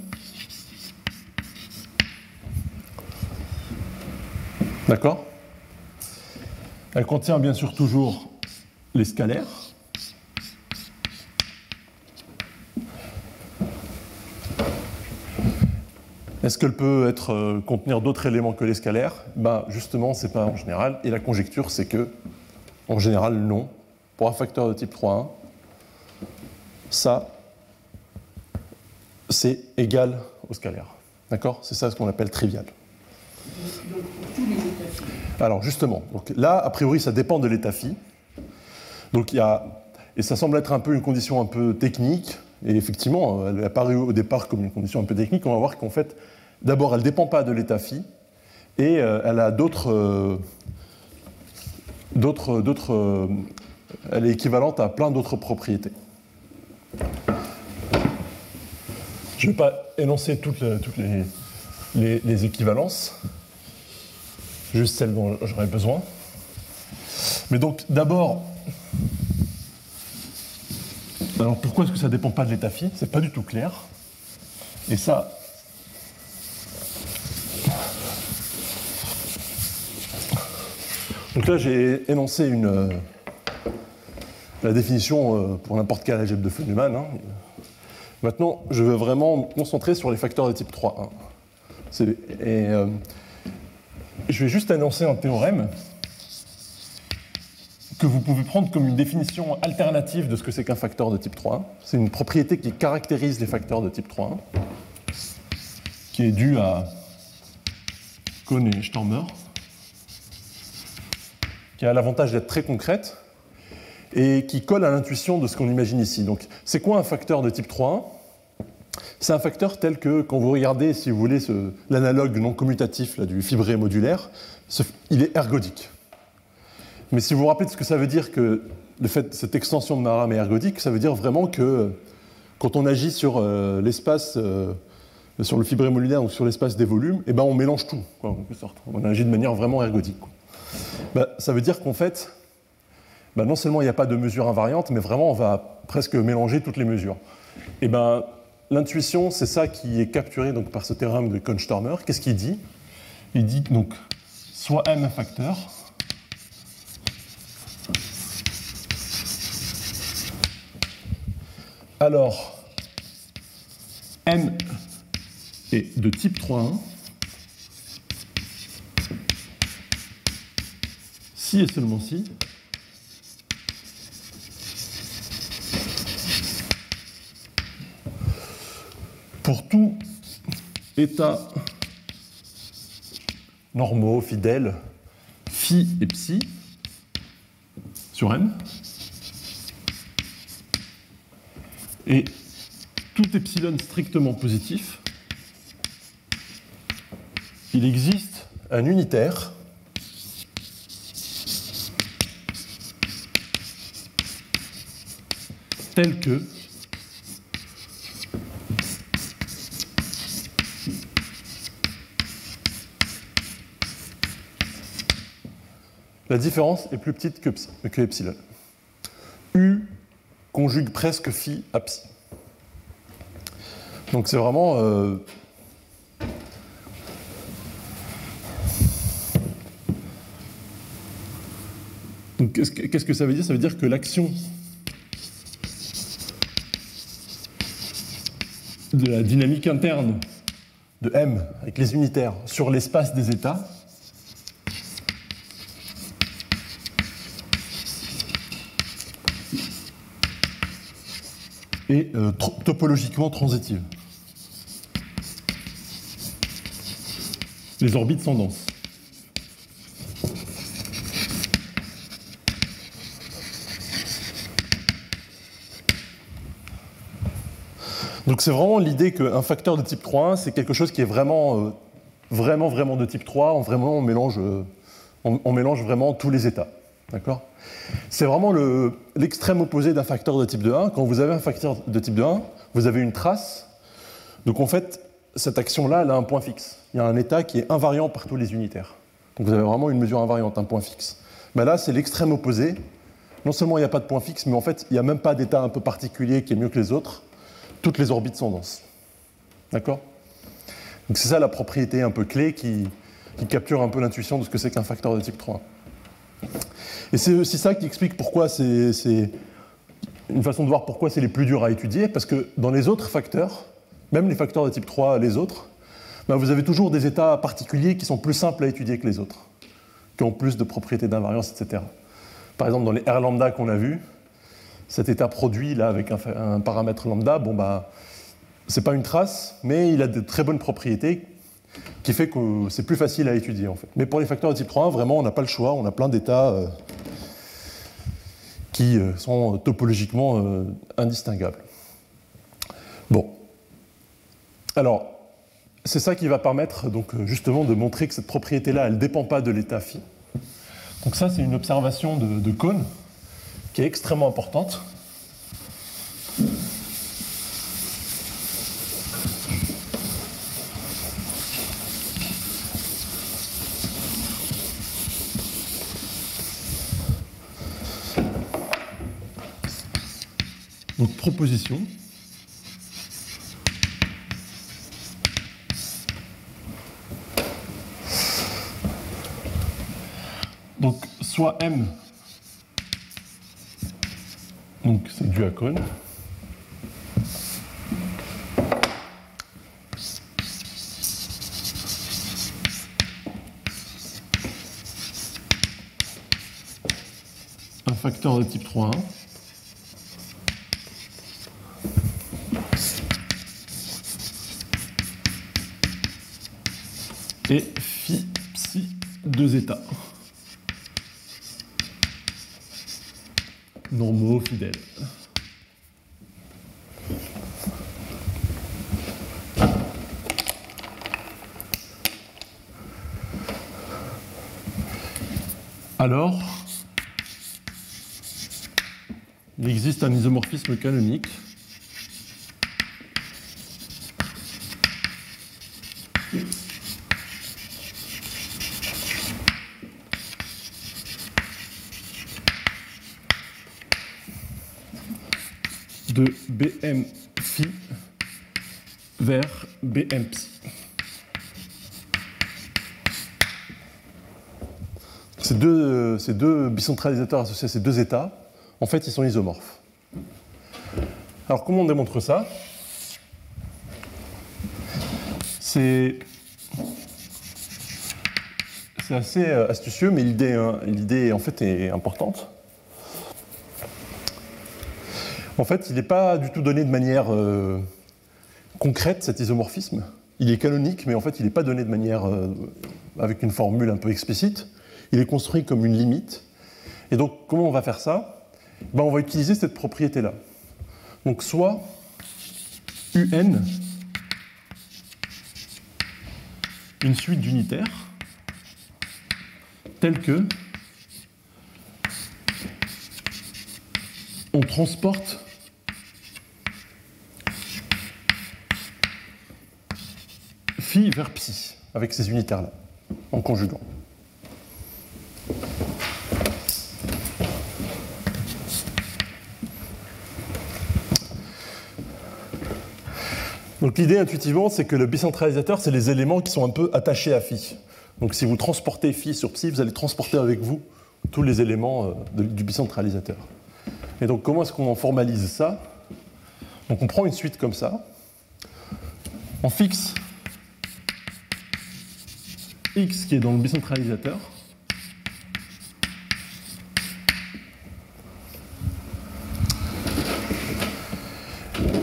D'accord? Elle contient bien sûr toujours les scalaires. Est-ce qu'elle peut euh, contenir d'autres éléments que les scalaires ben, Justement, ce n'est pas en général. Et la conjecture, c'est que, en général, non. Pour un facteur de type 3.1, ça, c'est égal au scalaire. D'accord? C'est ça ce qu'on appelle trivial. Alors, justement, donc là, a priori, ça dépend de l'état phi. Donc, il y a, et ça semble être un peu une condition un peu technique, et effectivement, elle est apparue au départ comme une condition un peu technique. On va voir qu'en fait, d'abord, elle ne dépend pas de l'état phi, et euh, elle a d'autres. Euh, d'autres, euh, elle est équivalente à plein d'autres propriétés. Je ne vais pas énoncer toutes, les, équivalences, juste celles dont j'aurais besoin. Mais donc, d'abord, alors pourquoi est-ce que ça ne dépend pas de l'état phi? C'est pas du tout clair. Et ça. Donc là, j'ai énoncé euh, la définition euh, pour n'importe quel algèbre de Feynman. Hein. Maintenant, je veux vraiment me concentrer sur les facteurs de type 3.1. Et euh, je vais juste annoncer un théorème que vous pouvez prendre comme une définition alternative de ce que c'est qu'un facteur de type 3.1. C'est une propriété qui caractérise les facteurs de type 3.1, qui est due à Kohn et Stormer, qui a l'avantage d'être très concrète et qui colle à l'intuition de ce qu'on imagine ici. Donc, c'est quoi un facteur de type 3.1 C'est un facteur tel que, quand vous regardez, si vous voulez, l'analogue non commutatif du fibré modulaire, il est ergodique. Mais si vous vous rappelez de ce que ça veut dire que le fait, cette extension de Maram est ergodique, ça veut dire vraiment que quand on agit sur euh, l'espace, euh, sur le fibré modulaire, ou sur l'espace des volumes, eh ben on mélange tout, en quelque sorte. On agit de manière vraiment ergodique. Ben, ça veut dire qu'en fait, ben, non seulement il n'y a pas de mesure invariante, mais vraiment on va presque mélanger toutes les mesures. Et ben, l'intuition, c'est ça qui est capturé donc, par ce théorème de Kohn-Stormer. Qu'est-ce qu'il dit? Il dit donc soit m facteur, alors m est de type 3.1 si et seulement si pour tout état normaux, fidèles, phi et psi sur M. Et tout epsilon strictement positif, il existe un unitaire que la différence est plus petite que, que epsilon. U conjugue presque phi à psi. Donc c'est vraiment... Euh, qu'est-ce que ça veut dire? Ça veut dire que l'action de la dynamique interne de M avec les unitaires sur l'espace des États. et euh, topologiquement transitive. Les orbites sont denses. C'est vraiment l'idée qu'un facteur de type 3 c'est quelque chose qui est vraiment, euh, vraiment, vraiment de type 3. On, vraiment, on mélange, euh, on, mélange vraiment tous les états. D'accord? C'est vraiment l'extrême opposé d'un facteur de type 1. Quand vous avez un facteur de type 1, vous avez une trace. Donc en fait, cette action-là, elle a un point fixe. Il y a un état qui est invariant par tous les unitaires. Donc vous avez vraiment une mesure invariante, un point fixe. Mais là, c'est l'extrême opposé. Non seulement il n'y a pas de point fixe, mais en fait, il n'y a même pas d'état un peu particulier qui est mieux que les autres toutes les orbites sont denses. D'accord Donc c'est ça la propriété un peu clé qui, capture un peu l'intuition de ce que c'est qu'un facteur de type 3. Et c'est aussi ça qui explique pourquoi c'est une façon de voir pourquoi c'est les plus durs à étudier, parce que dans les autres facteurs, même les facteurs de type 3, les autres, ben vous avez toujours des états particuliers qui sont plus simples à étudier que les autres, qui ont plus de propriétés d'invariance, etc. Par exemple, dans les R lambda qu'on a vus, cet état produit là avec un, paramètre lambda, bon bah, c'est pas une trace, mais il a de très bonnes propriétés qui fait que c'est plus facile à étudier en fait. Mais pour les facteurs de type 3.1, vraiment, on n'a pas le choix, on a plein d'états euh, qui euh, sont topologiquement euh, indistinguables. Bon. Alors, c'est ça qui va permettre donc justement de montrer que cette propriété-là, elle ne dépend pas de l'état phi. Donc ça, c'est une observation de, de qui est extrêmement importante. Donc proposition. Donc soit M donc c'est du à. Un facteur de type 3.1. Et phi psi deux états. Normaux, fidèles. Alors, il existe un isomorphisme canonique de BM phi vers BM psi. Ces deux, ces deux bicentralisateurs associés à ces deux états, en fait, ils sont isomorphes. Alors, comment on démontre ça? C'est assez euh, astucieux, mais l'idée, hein, l'idée en fait est importante. En fait, il n'est pas du tout donné de manière euh, concrète, cet isomorphisme. Il est canonique, mais en fait, il n'est pas donné de manière euh, avec une formule un peu explicite. Il est construit comme une limite. Et donc, comment on va faire ça? Ben, On va utiliser cette propriété-là. Donc, soit UN, une suite d'unitaires, telle que on transporte phi vers psi, avec ces unitaires-là, en conjuguant. Donc l'idée intuitivement, c'est que le bicentralisateur, c'est les éléments qui sont un peu attachés à phi. Donc si vous transportez phi sur psi, vous allez transporter avec vous tous les éléments euh, du bicentralisateur. Et donc comment est-ce qu'on formalise ça? Donc on prend une suite comme ça, on fixe X qui est dans le décentralisateur.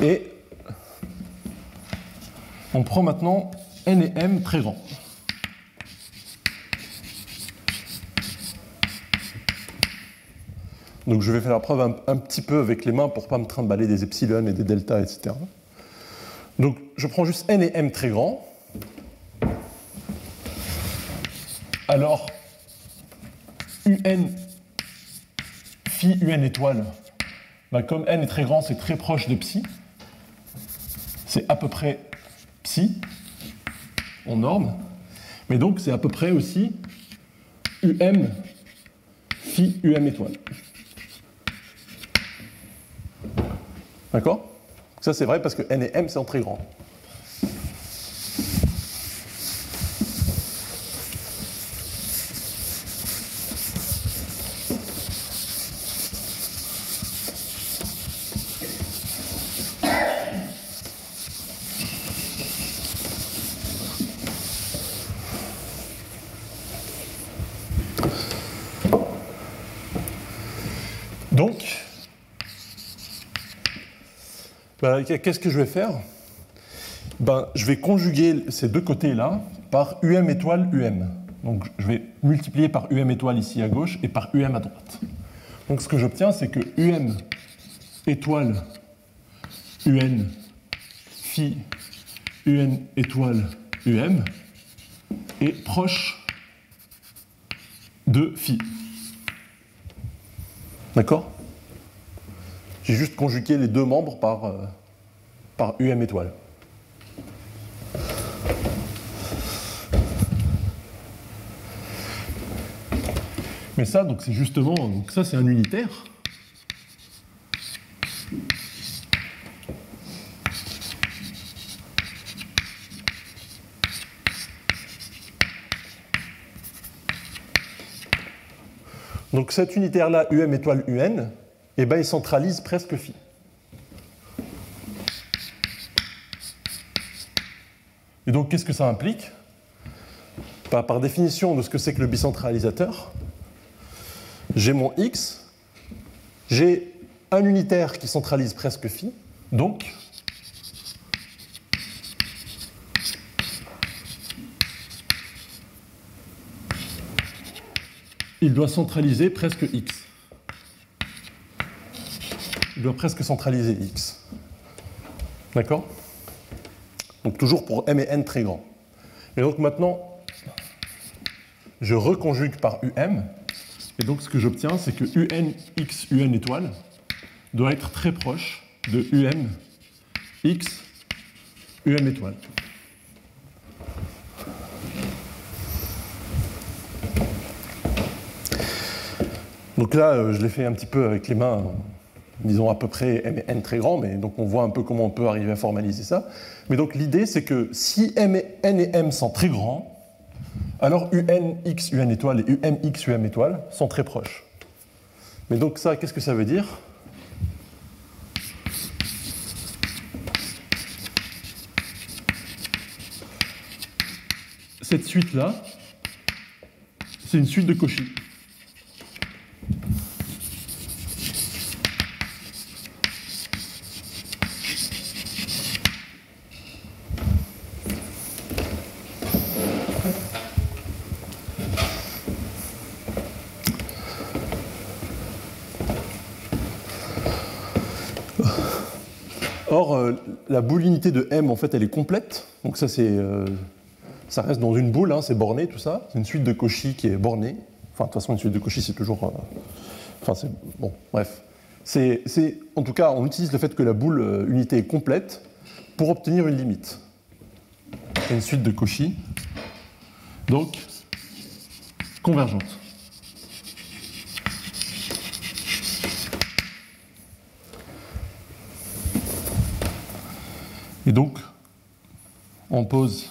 Et on prend maintenant N et M très grands. Donc je vais faire la preuve un, petit peu avec les mains pour ne pas me trimballer des epsilon et des deltas, etc. Donc je prends juste n et m très grands. Alors, un phi un étoile, bah, comme n est très grand, c'est très proche de psi. C'est à peu près psi en norme. Mais donc c'est à peu près aussi um phi um étoile. D'accord? Ça c'est vrai parce que n et m en très grand. Ben, qu'est-ce que je vais faire? Ben, Je vais conjuguer ces deux côtés-là par UM étoile UM. Donc je vais multiplier par UM étoile ici à gauche et par UM à droite. Donc ce que j'obtiens, c'est que UM étoile UN phi UN étoile UM est proche de phi. D'accord? J'ai juste conjugué les deux membres par, euh, par UM étoile. Mais ça, donc c'est justement, donc ça c'est un unitaire. Donc cet unitaire-là, UM étoile UN, eh ben, il centralise presque phi. Et donc, qu'est-ce que ça implique par, définition de ce que c'est que le bicentralisateur, j'ai mon x, j'ai un unitaire qui centralise presque phi, donc il doit centraliser presque x. Il doit presque centraliser x. D'accord? Donc toujours pour m et n très grands. Et donc maintenant, je reconjugue par um. Et donc ce que j'obtiens, c'est que un x un étoile doit être très proche de um x um étoile. Donc là, euh, je l'ai fait un petit peu avec les mains disons à peu près m et n très grand, mais donc on voit un peu comment on peut arriver à formaliser ça. Mais donc l'idée, c'est que si m et n et m sont très grands, alors un x un étoile et um x um étoile sont très proches. Mais donc ça, qu'est-ce que ça veut dire? Cette suite-là, c'est une suite de Cauchy. Or, euh, la boulinité de M, en fait, elle est complète. Donc ça, c'est, euh, ça reste dans une boule, hein, c'est borné, tout ça. C'est une suite de Cauchy qui est bornée. Enfin, de toute façon, une suite de Cauchy, c'est toujours... Euh, enfin, c'est... Bon, bref. C'est, en tout cas, on utilise le fait que la boule unité est complète pour obtenir une limite. C'est une suite de Cauchy. Donc, convergente. Et donc, on pose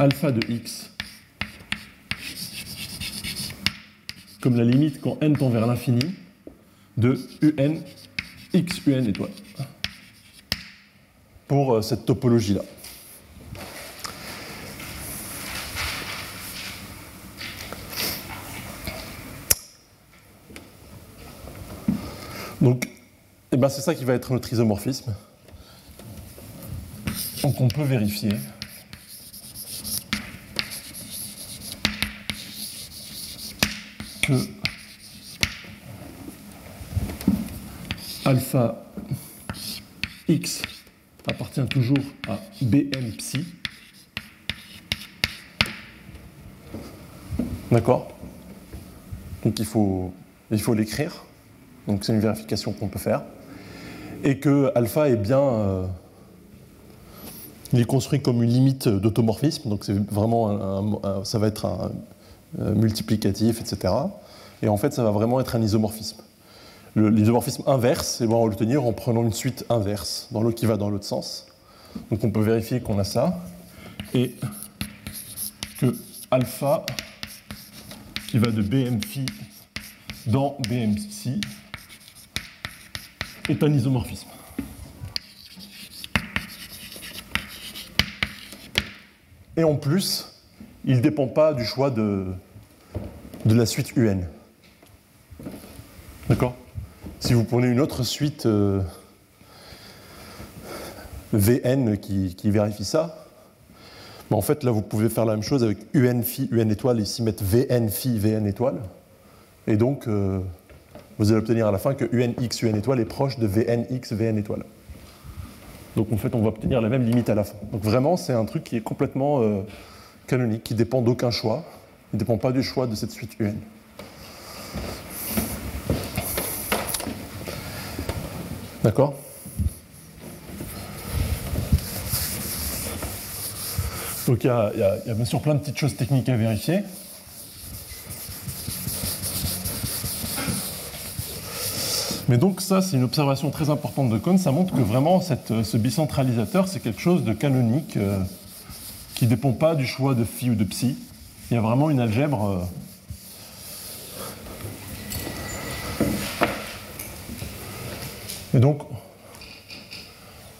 alpha de x comme la limite quand n tend vers l'infini de un x un étoile pour euh, cette topologie-là. Donc, et bien c'est ça qui va être notre isomorphisme. Donc on peut vérifier. que alpha x appartient toujours à bm psi. D'accord? Donc il faut l'écrire. Il faut Donc c'est une vérification qu'on peut faire. Et que alpha est bien. Euh, il est construit comme une limite d'automorphisme, donc c'est vraiment ça va être un, multiplicatif, etc. Et en fait, ça va vraiment être un isomorphisme. L'isomorphisme inverse, on va le tenir en prenant une suite inverse dans qui va dans l'autre sens. Donc on peut vérifier qu'on a ça et que alpha qui va de bm phi dans BMC est un isomorphisme. Et en plus, il ne dépend pas du choix de, de la suite UN. D'accord? Si vous prenez une autre suite euh, VN qui, vérifie ça, ben en fait là vous pouvez faire la même chose avec UN phi UN étoile ici mettre VN phi VN étoile. Et donc, euh, vous allez obtenir à la fin que UNX, UN étoile est proche de VNX, VN étoile. Donc en fait, on va obtenir la même limite à la fin. Donc vraiment, c'est un truc qui est complètement euh, canonique, qui dépend d'aucun choix. Il ne dépend pas du choix de cette suite UN. D'accord? Donc il y, y, a bien sûr plein de petites choses techniques à vérifier. Mais donc ça, c'est une observation très importante de Kohn. Ça montre que vraiment, euh, ce bicentralisateur, c'est quelque chose de canonique euh, qui ne dépend pas du choix de phi ou de psi. Il y a vraiment une algèbre. Euh, Et donc,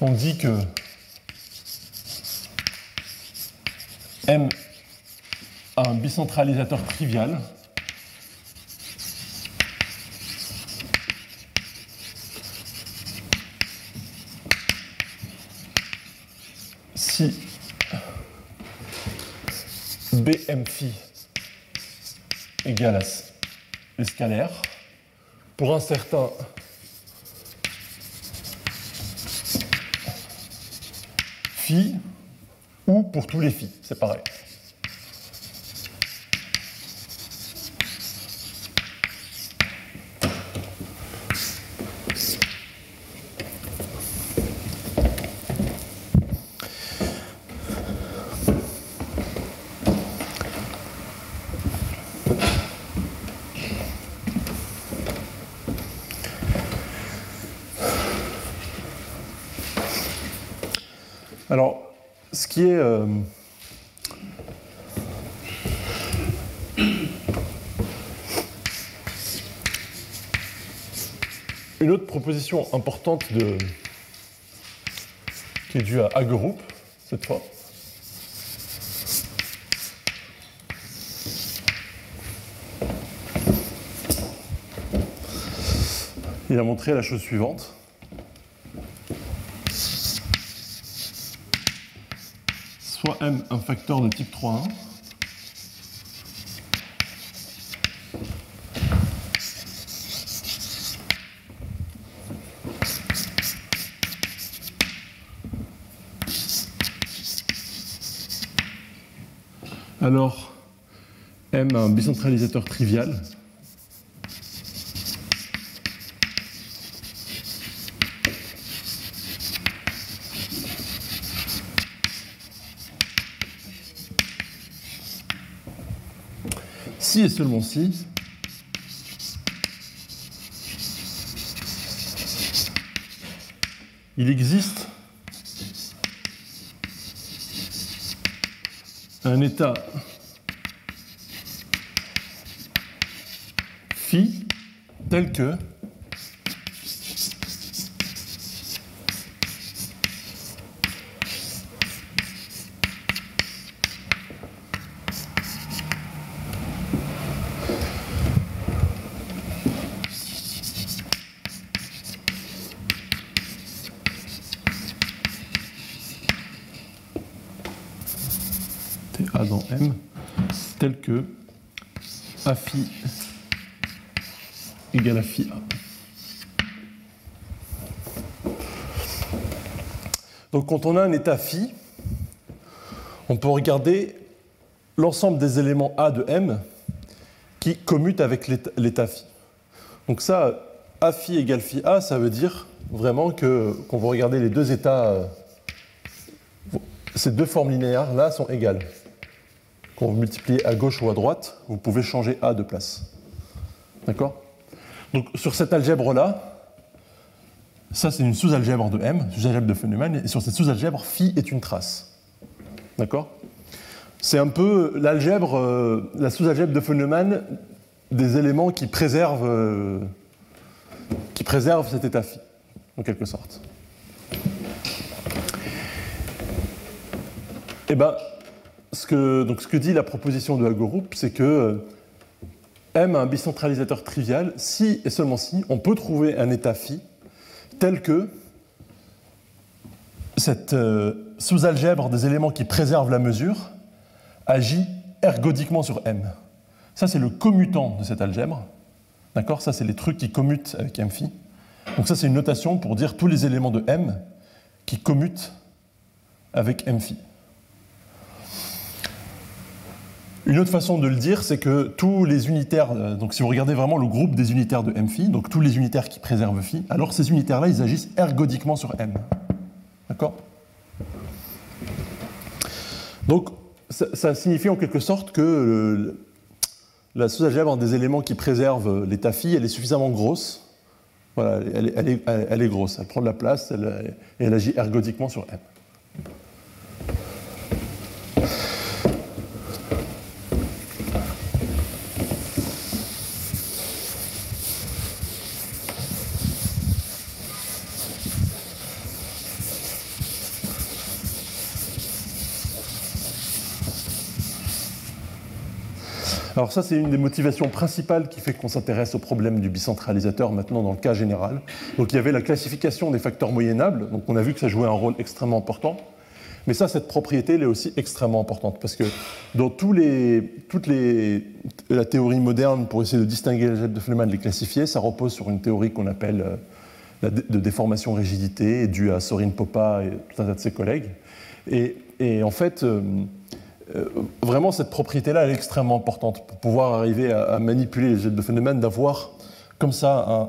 on dit que M a un bicentralisateur trivial si BM phi égale à scalaire, pour un certain phi ou pour tous les phi, c'est pareil. Qui est euh, une autre proposition importante de, qui est due à Hagerup, cette fois. Il a montré la chose suivante. M un facteur de type 3,1. Alors, M un bicentralisateur trivial si et seulement si il existe un état phi tel que que phi égale à phi A. Donc quand on a un état phi, on peut regarder l'ensemble des éléments A de M qui commutent avec l'état phi. Donc ça, A phi égale phi A, ça veut dire vraiment que quand vous regardez les deux états, euh, ces deux formes linéaires là sont égales. Quand vous multipliez à gauche ou à droite, vous pouvez changer A de place. D'accord? Donc sur cette algèbre-là, ça c'est une sous-algèbre de M, sous-algèbre de Feynman, et sur cette sous-algèbre, phi est une trace. D'accord? C'est un peu l'algèbre, euh, la sous-algèbre de Feynman des éléments qui préservent, euh, qui préservent cet état phi, en quelque sorte. Eh bien, ce que, donc ce que dit la proposition de Algorithme, c'est que euh, M a un bicentralisateur trivial si et seulement si on peut trouver un état phi tel que cette euh, sous-algèbre des éléments qui préservent la mesure agit ergodiquement sur M. Ça, c'est le commutant de cette algèbre. D'accord? Ça, c'est les trucs qui commutent avec M phi. Donc ça, c'est une notation pour dire tous les éléments de M qui commutent avec M phi. Une autre façon de le dire, c'est que tous les unitaires, euh, donc si vous regardez vraiment le groupe des unitaires de M phi, donc tous les unitaires qui préservent phi, alors ces unitaires-là, ils agissent ergodiquement sur M. D'accord? Donc ça, signifie en quelque sorte que la sous-algèbre des éléments qui préservent l'état phi, elle est suffisamment grosse. Voilà, elle, est, elle est, grosse, elle prend de la place et elle agit ergodiquement sur M. Alors ça, c'est une des motivations principales qui fait qu'on s'intéresse au problème du bicentralisateur maintenant dans le cas général. Donc il y avait la classification des facteurs moyennables, donc on a vu que ça jouait un rôle extrêmement important. Mais ça, cette propriété, elle est aussi extrêmement importante parce que dans tous les, toute les, la théorie moderne pour essayer de distinguer les jets de Feynman, de les classifier, ça repose sur une théorie qu'on appelle euh, de déformation rigidité, due à Sorin Popa et tout un tas de ses collègues. Et, en fait, euh, vraiment, cette propriété-là, est extrêmement importante pour pouvoir arriver à, manipuler les jets de phénomènes, d'avoir comme ça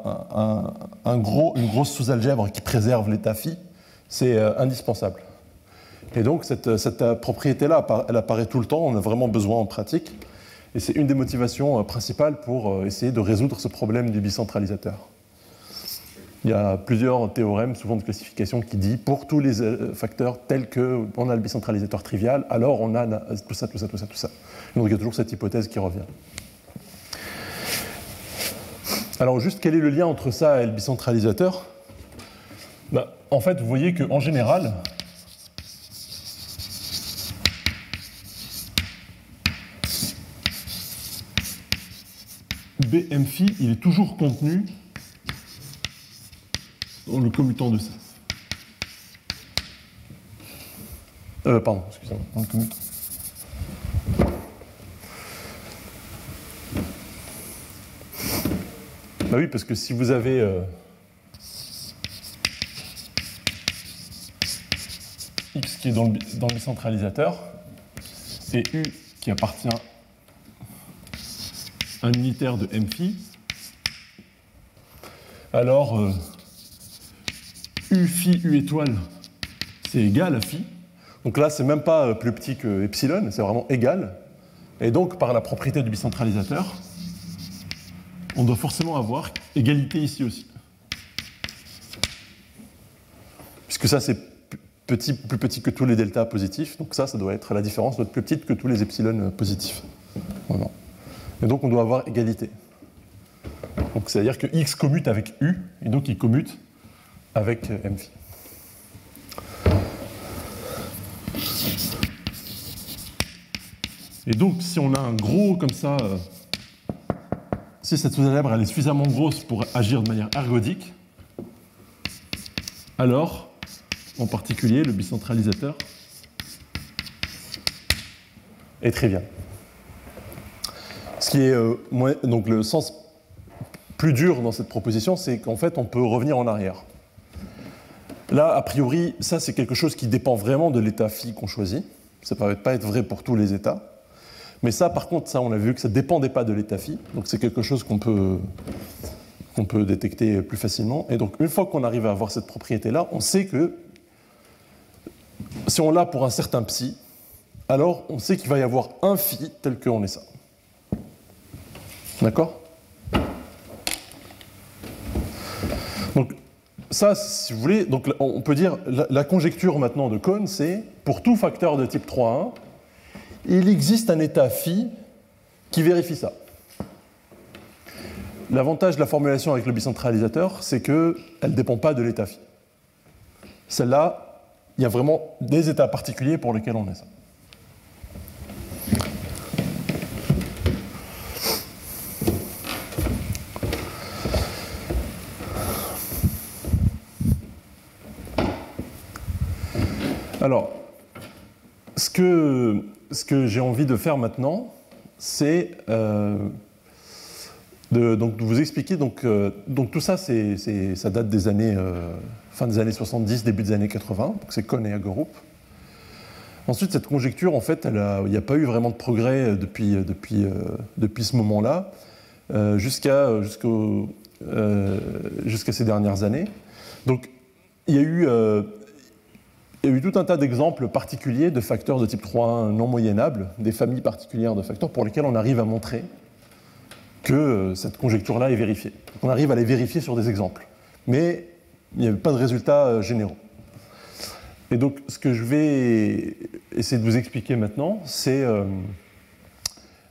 une grosse sous-algèbre qui préserve l'état phi, c'est euh, indispensable. Et donc, cette, cette propriété-là, elle apparaît tout le temps, on a vraiment besoin en pratique, et c'est une des motivations euh, principales pour essayer de résoudre ce problème du bicentralisateur. Il y a plusieurs théorèmes, souvent de classification, qui disent pour tous les euh, facteurs tels qu'on a le bicentralisateur trivial, alors on a tout ça, tout ça, tout ça, tout ça. Donc il y a toujours cette hypothèse qui revient. Alors juste quel est le lien entre ça et le bicentralisateur bah, En fait, vous voyez qu'en général, BM phi, il est toujours contenu dans le commutant de ça. Euh, pardon, excusez-moi, le commutant. Bah oui, parce que si vous avez euh, x qui est dans le, dans le centralisateur et u qui appartient à un unitaire de m alors euh, U phi U étoile, c'est égal à phi. Donc là, c'est même pas euh, plus petit que epsilon, c'est vraiment égal. Et donc, par la propriété du bicentralisateur, on doit forcément avoir égalité ici aussi. Puisque ça, c'est plus petit que tous les deltas positifs, donc ça, ça doit être la différence doit être plus petite que tous les epsilon positifs. Et donc, on doit avoir égalité. Donc, c'est-à-dire que x commute avec u, et donc il commute avec euh, MV. Et donc, si on a un gros comme ça, euh, si cette sous-algèbre est suffisamment grosse pour agir de manière ergodique, alors, en particulier, le bicentralisateur est trivial. Ce qui est euh, donc le sens plus dur dans cette proposition, c'est qu'en fait, on peut revenir en arrière. Là, a priori, ça c'est quelque chose qui dépend vraiment de l'état phi qu'on choisit. Ça ne peut pas être vrai pour tous les états. Mais ça, par contre, ça, on a vu que ça ne dépendait pas de l'état phi. Donc c'est quelque chose qu'on peut, qu'on peut détecter plus facilement. Et donc une fois qu'on arrive à avoir cette propriété-là, on sait que si on l'a pour un certain psi, alors on sait qu'il va y avoir un phi tel qu'on est ça. D'accord Donc ça, si vous voulez, donc on peut dire la, conjecture maintenant de Cohn, c'est pour tout facteur de type 3.1, il existe un état phi qui vérifie ça. L'avantage de la formulation avec le bicentralisateur, c'est qu'elle ne dépend pas de l'état phi. Celle-là, il y a vraiment des états particuliers pour lesquels on est ça. Alors, ce que, j'ai envie de faire maintenant, c'est euh, de, vous expliquer. Donc, euh, tout ça, ça date des années, euh, fin des années 70, début des années 80. Donc c'est Kohn et Hagerup. Ensuite, cette conjecture, en fait, il n'y a pas eu vraiment de progrès depuis, ce moment-là, jusqu'à, jusqu'à ces dernières années. Donc, il y a eu il y a eu tout un tas d'exemples particuliers de facteurs de type 3 non moyennables, des familles particulières de facteurs pour lesquels on arrive à montrer que euh, cette conjecture-là est vérifiée. on arrive à les vérifier sur des exemples. Mais il n'y avait pas de résultats euh, généraux. Et donc ce que je vais essayer de vous expliquer maintenant, c'est euh,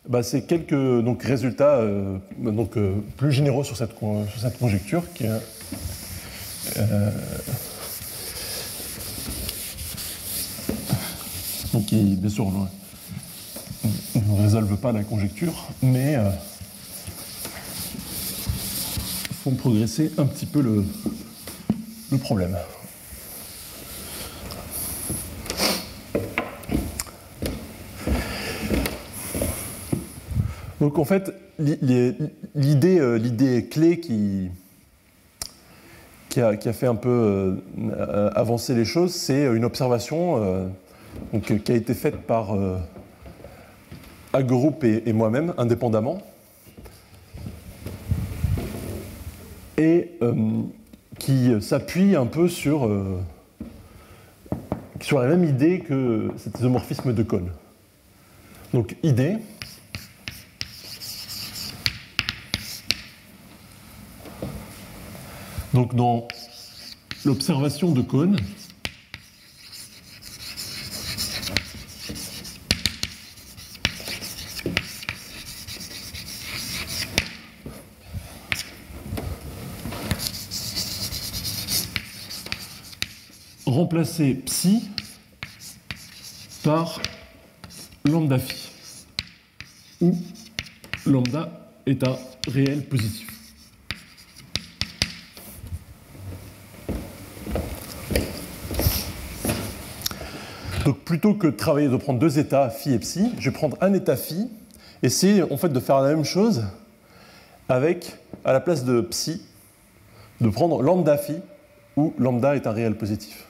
bah, quelques donc, résultats donc, plus généraux sur cette, sur cette conjecture qui qui, bien sûr, ne, résolvent pas la conjecture, mais euh, font progresser un petit peu le, problème. Donc en fait, l'idée, euh, l'idée clé qui, qui, a, qui, a, fait un peu euh, avancer les choses, c'est une observation donc, euh, qui a été faite par euh, et, moi-même, indépendamment, et euh, qui s'appuie un peu sur, euh, sur la même idée que cet isomorphisme de Kohn. Donc, idée. Donc, dans l'observation de Kohn, remplacer psi par lambda phi, où lambda est un réel positif. Donc plutôt que de travailler de prendre deux états phi et psi, je vais prendre un état phi, essayer en fait de faire la même chose avec, à la place de psi, de prendre lambda phi, où lambda est un réel positif.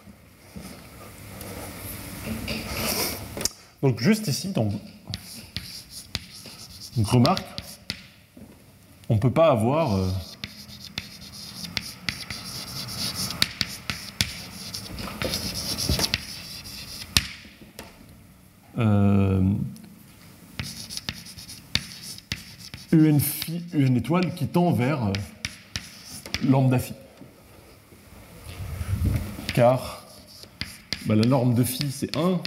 Donc juste ici, donc, remarque, on ne peut pas avoir euh, euh, UN, phi, UN étoile qui tend vers euh, lambda phi. Car bah, la norme de phi c'est 1,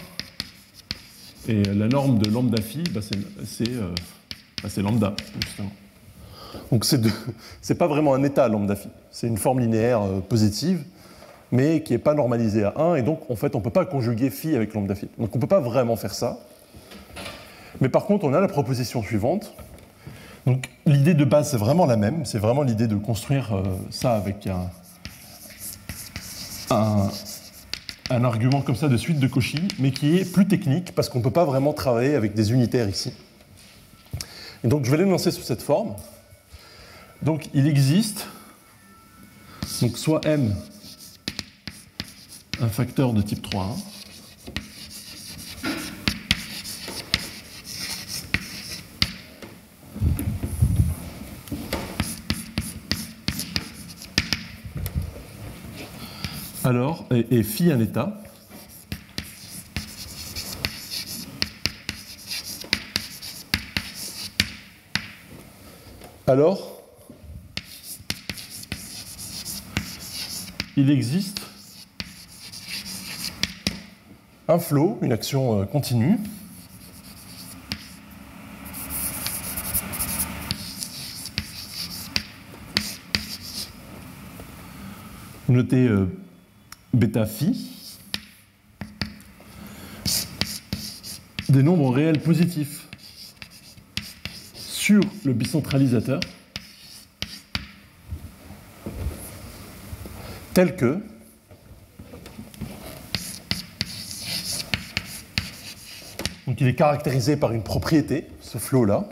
et la norme de lambda phi, bah, euh, bah, c'est lambda, justement. Donc c'est n'est *laughs* pas vraiment un état lambda phi, c'est une forme linéaire euh, positive, mais qui n'est pas normalisée à 1, et donc en fait on ne peut pas conjuguer phi avec lambda phi. Donc on ne peut pas vraiment faire ça. Mais par contre on a la proposition suivante. Donc l'idée de base c'est vraiment la même, c'est vraiment l'idée de construire euh, ça avec un, un argument comme ça de suite de Cauchy, mais qui est plus technique parce qu'on ne peut pas vraiment travailler avec des unitaires ici. Et donc je vais l'énoncer sous cette forme. Donc il existe donc soit M un facteur de type 3. Alors, et, phi un état. Alors, il existe un flow, une action euh, continue, notez euh, bêta phi des nombres réels positifs sur le bicentralisateur tel que donc il est caractérisé par une propriété, ce flot-là,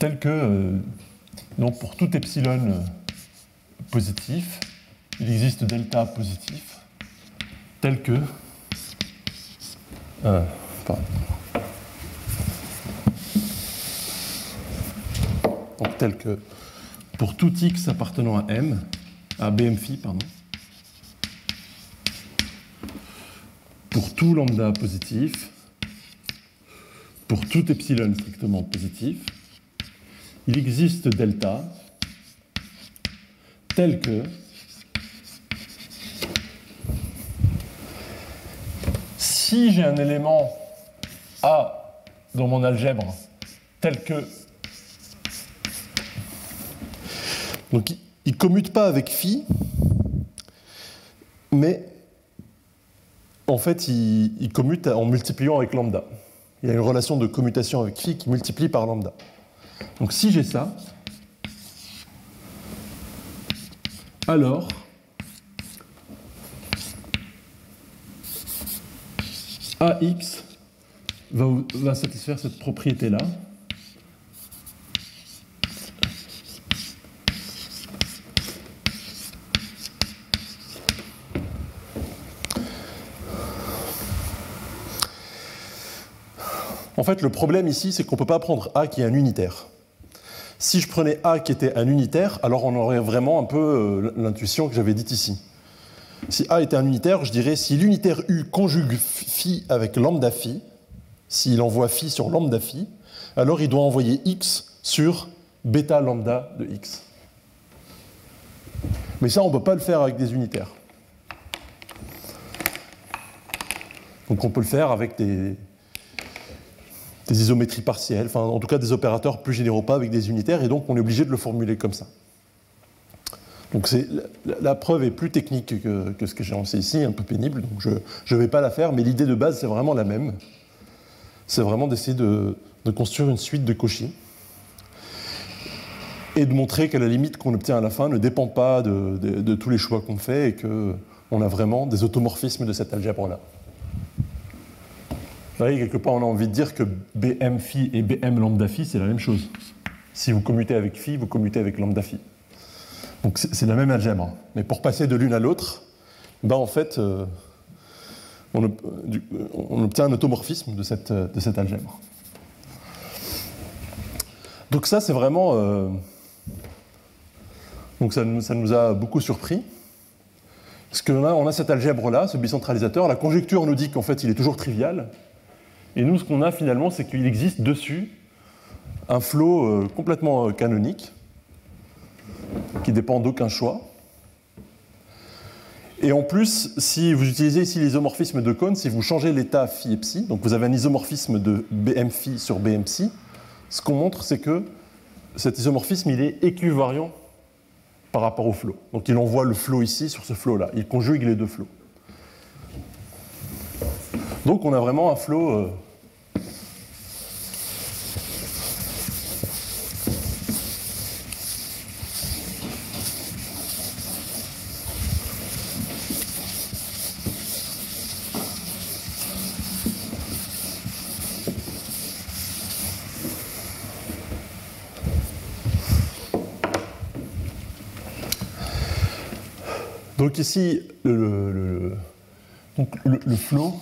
tel que, euh, donc pour tout epsilon euh, positif, il existe delta positif, tel que, euh, tel que pour tout x appartenant à m, à bm pardon, pour tout lambda positif, pour tout epsilon strictement positif, il existe delta tel que si j'ai un élément A dans mon algèbre tel que donc il commute pas avec phi mais en fait il commute en multipliant avec lambda. Il y a une relation de commutation avec phi qui multiplie par lambda. Donc si j'ai ça, alors AX va, satisfaire cette propriété-là. En fait, le problème ici, c'est qu'on ne peut pas prendre A qui est un unitaire. Si je prenais A qui était un unitaire, alors on aurait vraiment un peu euh, l'intuition que j'avais dite ici. Si A était un unitaire, je dirais si l'unitaire U conjugue phi avec lambda phi, s'il envoie phi sur lambda phi, alors il doit envoyer x sur bêta lambda de x. Mais ça, on ne peut pas le faire avec des unitaires. Donc on peut le faire avec des, des isométries partielles, enfin en tout cas des opérateurs plus généraux pas avec des unitaires, et donc on est obligé de le formuler comme ça. Donc la, preuve est plus technique que, ce que j'ai lancé ici, un peu pénible, donc je ne vais pas la faire, mais l'idée de base c'est vraiment la même. C'est vraiment d'essayer de, construire une suite de Cauchy et de montrer qu'à la limite qu'on obtient à la fin ne dépend pas de, de tous les choix qu'on fait et qu'on a vraiment des automorphismes de cette algèbre-là voyez, quelque part, on a envie de dire que BM phi et BM lambda phi, c'est la même chose. Si vous commutez avec phi, vous commutez avec lambda phi. Donc c'est la même algèbre. Mais pour passer de l'une à l'autre, ben en fait, euh, on, obtient un automorphisme de cette, de cette algèbre. Donc ça, c'est vraiment... Euh, donc ça, ça, nous a beaucoup surpris. Parce qu'on a, on a cette algèbre-là, ce bicentralisateur. La conjecture nous dit qu'en fait, il est toujours trivial. Et nous, ce qu'on a finalement, c'est qu'il existe dessus un flot euh, complètement euh, canonique, qui dépend d'aucun choix. Et en plus, si vous utilisez ici l'isomorphisme de Kohn, si vous changez l'état phi et psi, donc vous avez un isomorphisme de bm phi sur bm psi, ce qu'on montre, c'est que cet isomorphisme, il est équivariant par rapport au flot. Donc il envoie le flot ici sur ce flot-là. Il conjugue les deux flots. Donc on a vraiment un flot. Euh, donc ici, le, le, le, le, le flow,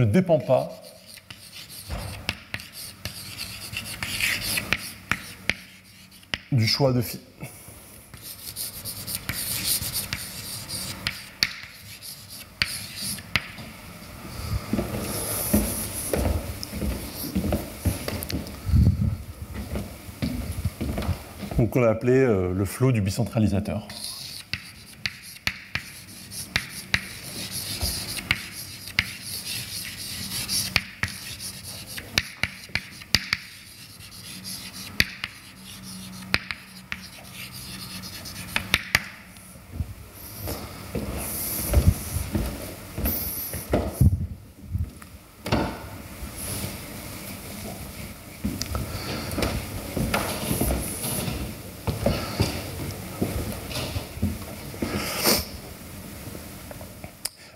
ne dépend pas du choix de phi. Donc on l'a appelé euh, le flot du bicentralisateur.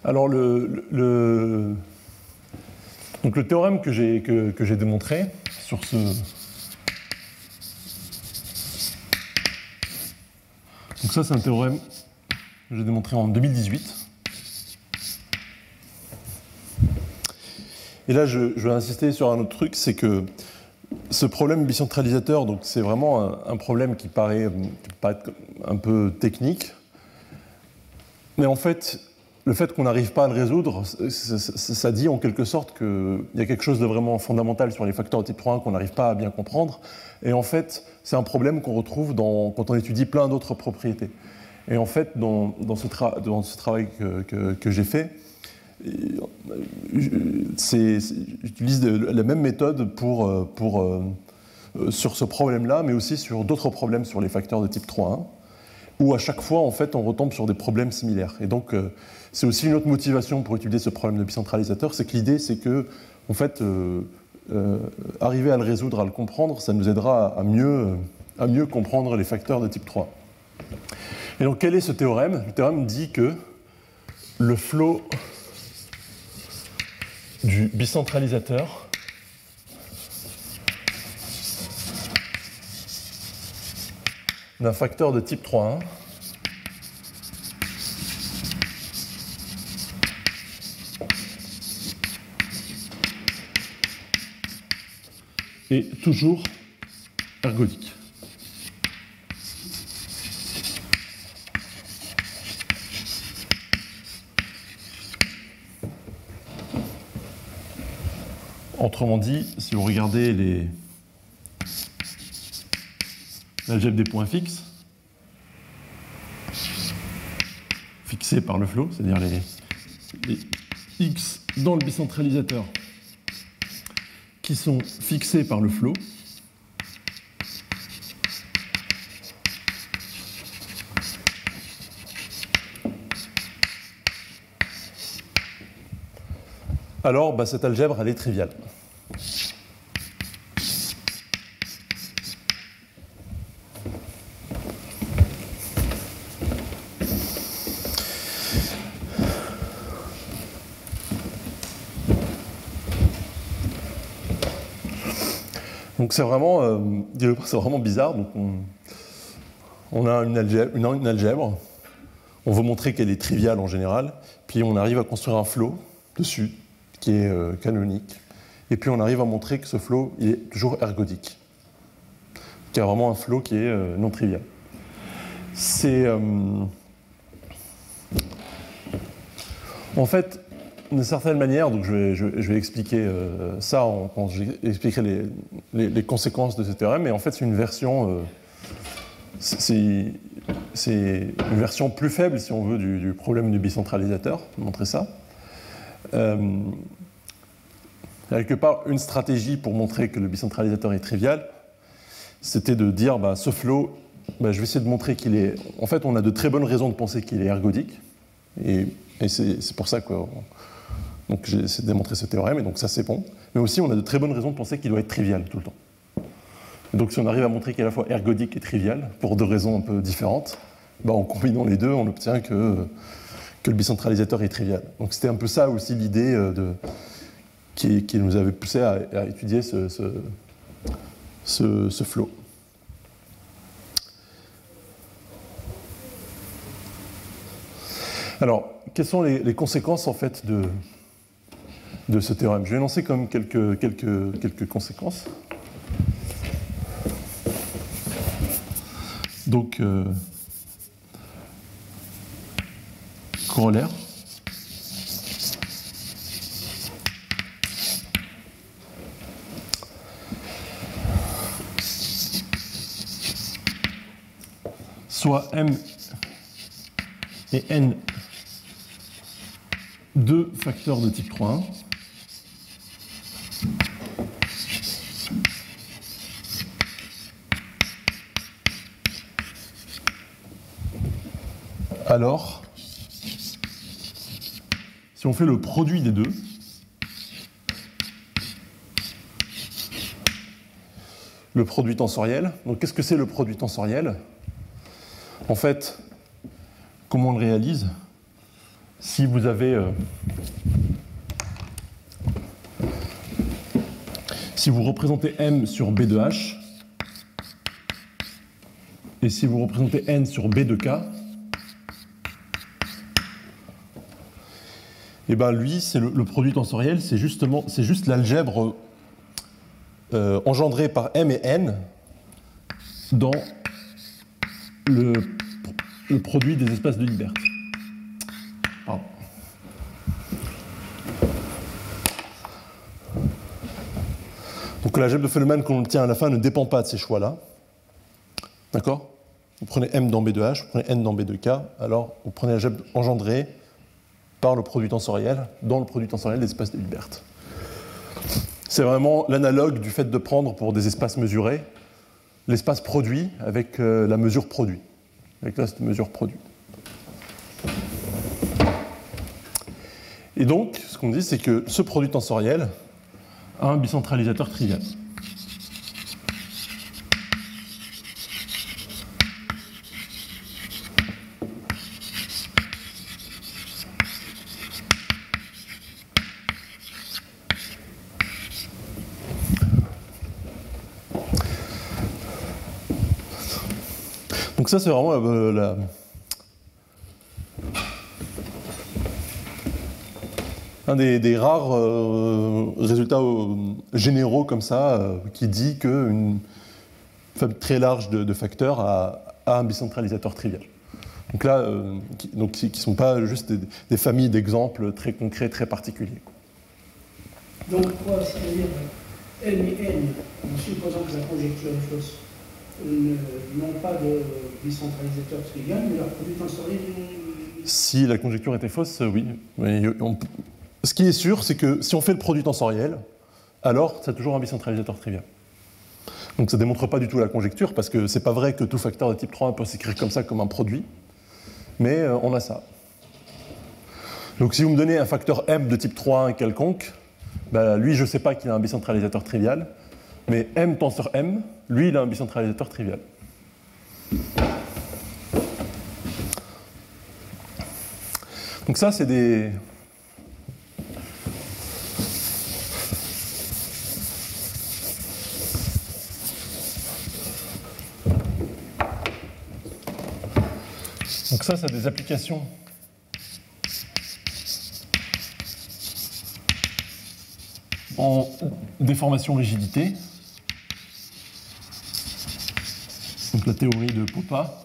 Alors le, donc le théorème que j'ai que, démontré sur ce donc ça c'est un théorème que j'ai démontré en 2018. Et là je, vais insister sur un autre truc, c'est que ce problème bicentralisateur, donc c'est vraiment un, problème qui paraît, qui paraît un peu technique, mais en fait le fait qu'on n'arrive pas à le résoudre, ça, dit en quelque sorte qu'il y a quelque chose de vraiment fondamental sur les facteurs de type 3.1 qu'on n'arrive pas à bien comprendre. Et en fait, c'est un problème qu'on retrouve quand on étudie plein d'autres propriétés. Et en fait, dans, ce, travail que, j'ai fait, j'utilise la même méthode pour, euh, sur ce problème-là, mais aussi sur d'autres problèmes sur les facteurs de type 3.1 où à chaque fois, en fait, on retombe sur des problèmes similaires. Et donc, euh, c'est aussi une autre motivation pour étudier ce problème de bicentralisateur, c'est que l'idée, c'est que, en fait, euh, euh, arriver à le résoudre, à le comprendre, ça nous aidera à mieux, à mieux comprendre les facteurs de type 3. Et donc, quel est ce théorème? Le théorème dit que le flot du bicentralisateur d'un facteur de type 3.1 est toujours ergodique. Autrement dit, si vous regardez les l'algèbre des points fixes, fixés par le flot, c'est-à-dire les, x dans le bicentralisateur qui sont fixés par le flot. Alors, bah, cette algèbre, elle est triviale. C'est vraiment, euh, c'est vraiment bizarre. Donc on, a une algèbre, on veut montrer qu'elle est triviale en général, puis on arrive à construire un flot dessus qui est euh, canonique, et puis on arrive à montrer que ce flot est toujours ergodique, qu'il y a vraiment un flot qui est euh, non trivial. C'est en fait d'une certaine manière, donc je vais, expliquer euh, ça quand j'expliquerai les, conséquences de ce théorème, mais en fait c'est une version, euh, c'est une version plus faible, si on veut, du, problème du bicentralisateur, montrer ça. Euh, quelque part, une stratégie pour montrer que le bicentralisateur est trivial, c'était de dire, bah, ce flow, bah, je vais essayer de montrer qu'il est... En fait, on a de très bonnes raisons de penser qu'il est ergodique, et, c'est pour ça que donc j'ai essayé de démontrer ce théorème, et donc ça c'est bon. Mais aussi on a de très bonnes raisons de penser qu'il doit être trivial tout le temps. donc si on arrive à montrer qu'il est à la fois ergodique et trivial, pour deux raisons un peu différentes, bah, en combinant les deux, on obtient que, que le bicentralisateur est trivial. Donc c'était un peu ça aussi l'idée de, qui, nous avait poussé à, étudier ce, ce, flot. Alors, quelles sont les, conséquences en fait de, de ce théorème Je vais lancer comme quelques, quelques, quelques conséquences. Donc, euh, corollaire. soit m et n deux facteurs de type 3. Alors, si on fait le produit des deux, le produit tensoriel, donc qu'est-ce que c'est le produit tensoriel? En fait, comment on le réalise? Si vous avez... Euh, si vous représentez M sur B de H, et si vous représentez N sur B de K, eh bien lui, c'est le, produit tensoriel, c'est justement, juste l'algèbre euh, engendrée par M et N dans le, produit des espaces de Hilbert. Donc l'algèbre de Feynman qu'on obtient à la fin ne dépend pas de ces choix-là. D'accord? Vous prenez M dans B de H, vous prenez N dans B de K, alors vous prenez l'algèbre engendrée par le produit tensoriel dans le produit tensoriel des espaces de Hilbert. C'est vraiment l'analogue du fait de prendre pour des espaces mesurés l'espace produit avec euh, la mesure produit, avec la mesure produit. Et donc, ce qu'on dit, c'est que ce produit tensoriel a un bicentralisateur trivial. Ça, c'est vraiment la, un des, rares euh, résultats euh, généraux comme ça euh, qui dit qu'une famille très large de, facteurs a, un bicentralisateur trivial. Donc là, qui, donc, ne sont pas juste des, familles d'exemples très concrets, très particuliers. Donc quoi, c'est-à-dire N et N, en supposant que la conjecture est fausse, n'ont pas de bicentralisateur trivial, mais leur produit tensoriel Si la conjecture était fausse, oui. Ce qui est sûr, c'est que si on fait le produit tensoriel, alors c'est toujours un bicentralisateur trivial. Donc ça ne démontre pas du tout la conjecture, parce que c'est pas vrai que tout facteur de type 3 peut s'écrire comme ça, comme un produit, mais euh, on a ça. Donc si vous me donnez un facteur m de type 3 quelconque, bah, lui je ne sais pas qu'il a un bicentralisateur trivial, mais M tenseur M, lui, il a un bicentralisateur trivial. Donc ça, c'est des... Donc ça, c'est des applications en déformation rigidité. Donc la théorie de Popa,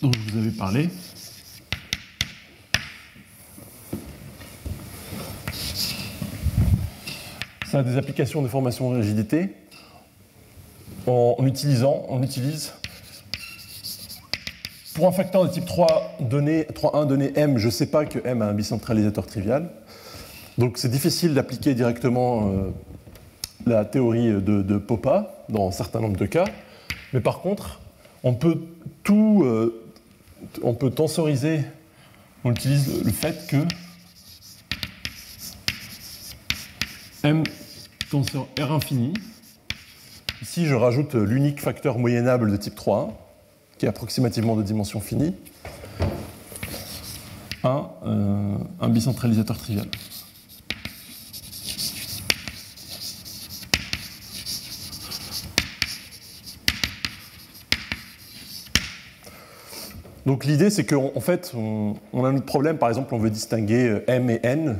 dont je vous avais parlé. Ça a des applications de formation de rigidité en, utilisant, on utilise pour un facteur de type 3 donné, 3,1 donné m, je ne sais pas que m a un bicentralisateur trivial. Donc c'est difficile d'appliquer directement euh, la théorie de, Popa dans un certain nombre de cas, mais par contre, on peut tout, euh, on peut tensoriser, on utilise le fait que M tenseur R infini, ici je rajoute l'unique facteur moyennable de type 3, qui est approximativement de dimension finie, un, un bicentralisateur trivial. Donc l'idée, c'est qu'en fait, on, a un problème, par exemple, on veut distinguer euh, M et N,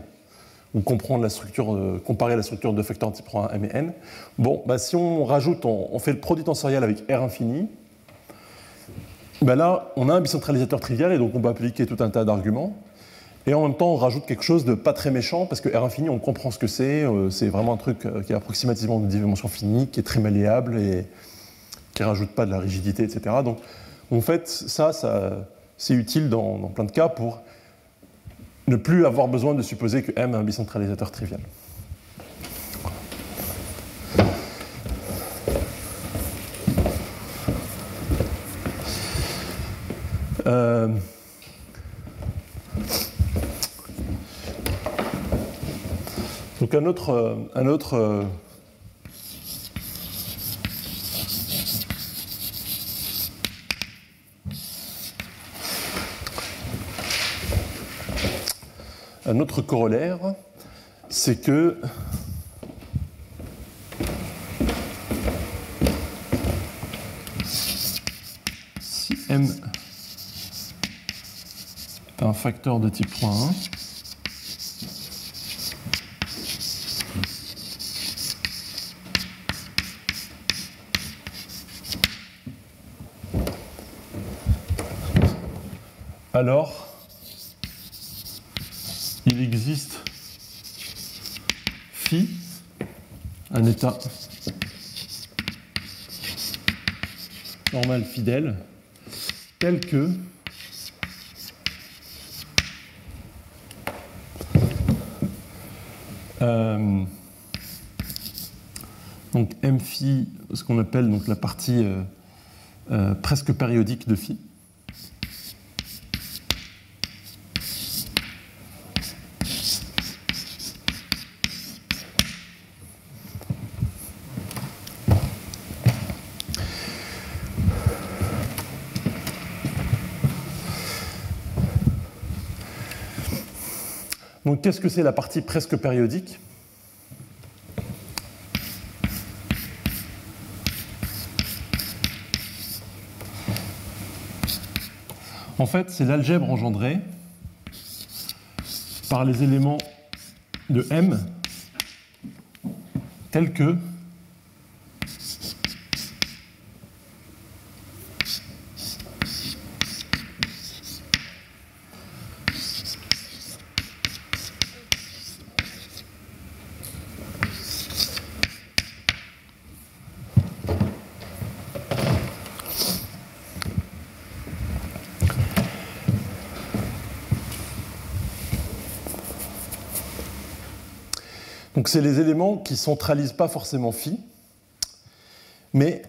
ou comprendre la structure, euh, comparer la structure de facteurs 1 M et N. Bon, bah, si on rajoute, on, fait le produit tensorial avec R infini, bah là, on a un bicentralisateur trivial, et donc on peut appliquer tout un tas d'arguments. Et en même temps, on rajoute quelque chose de pas très méchant, parce que R infini, on comprend ce que c'est. Euh, c'est vraiment un truc qui est approximativement de dimension finie, qui est très malléable et qui rajoute pas de la rigidité, etc. Donc, en fait, ça, c'est utile dans, plein de cas pour ne plus avoir besoin de supposer que M est un bicentralisateur trivial. Euh, donc un autre, un autre un autre corollaire, c'est que si m est un facteur de type 1, alors il existe phi, un état normal fidèle, tel que euh, donc m phi, ce qu'on appelle donc la partie euh, euh, presque périodique de phi. Donc qu'est-ce que c'est la partie presque périodique En fait, c'est l'algèbre engendrée par les éléments de M tels que c'est les éléments qui centralisent pas forcément phi, mais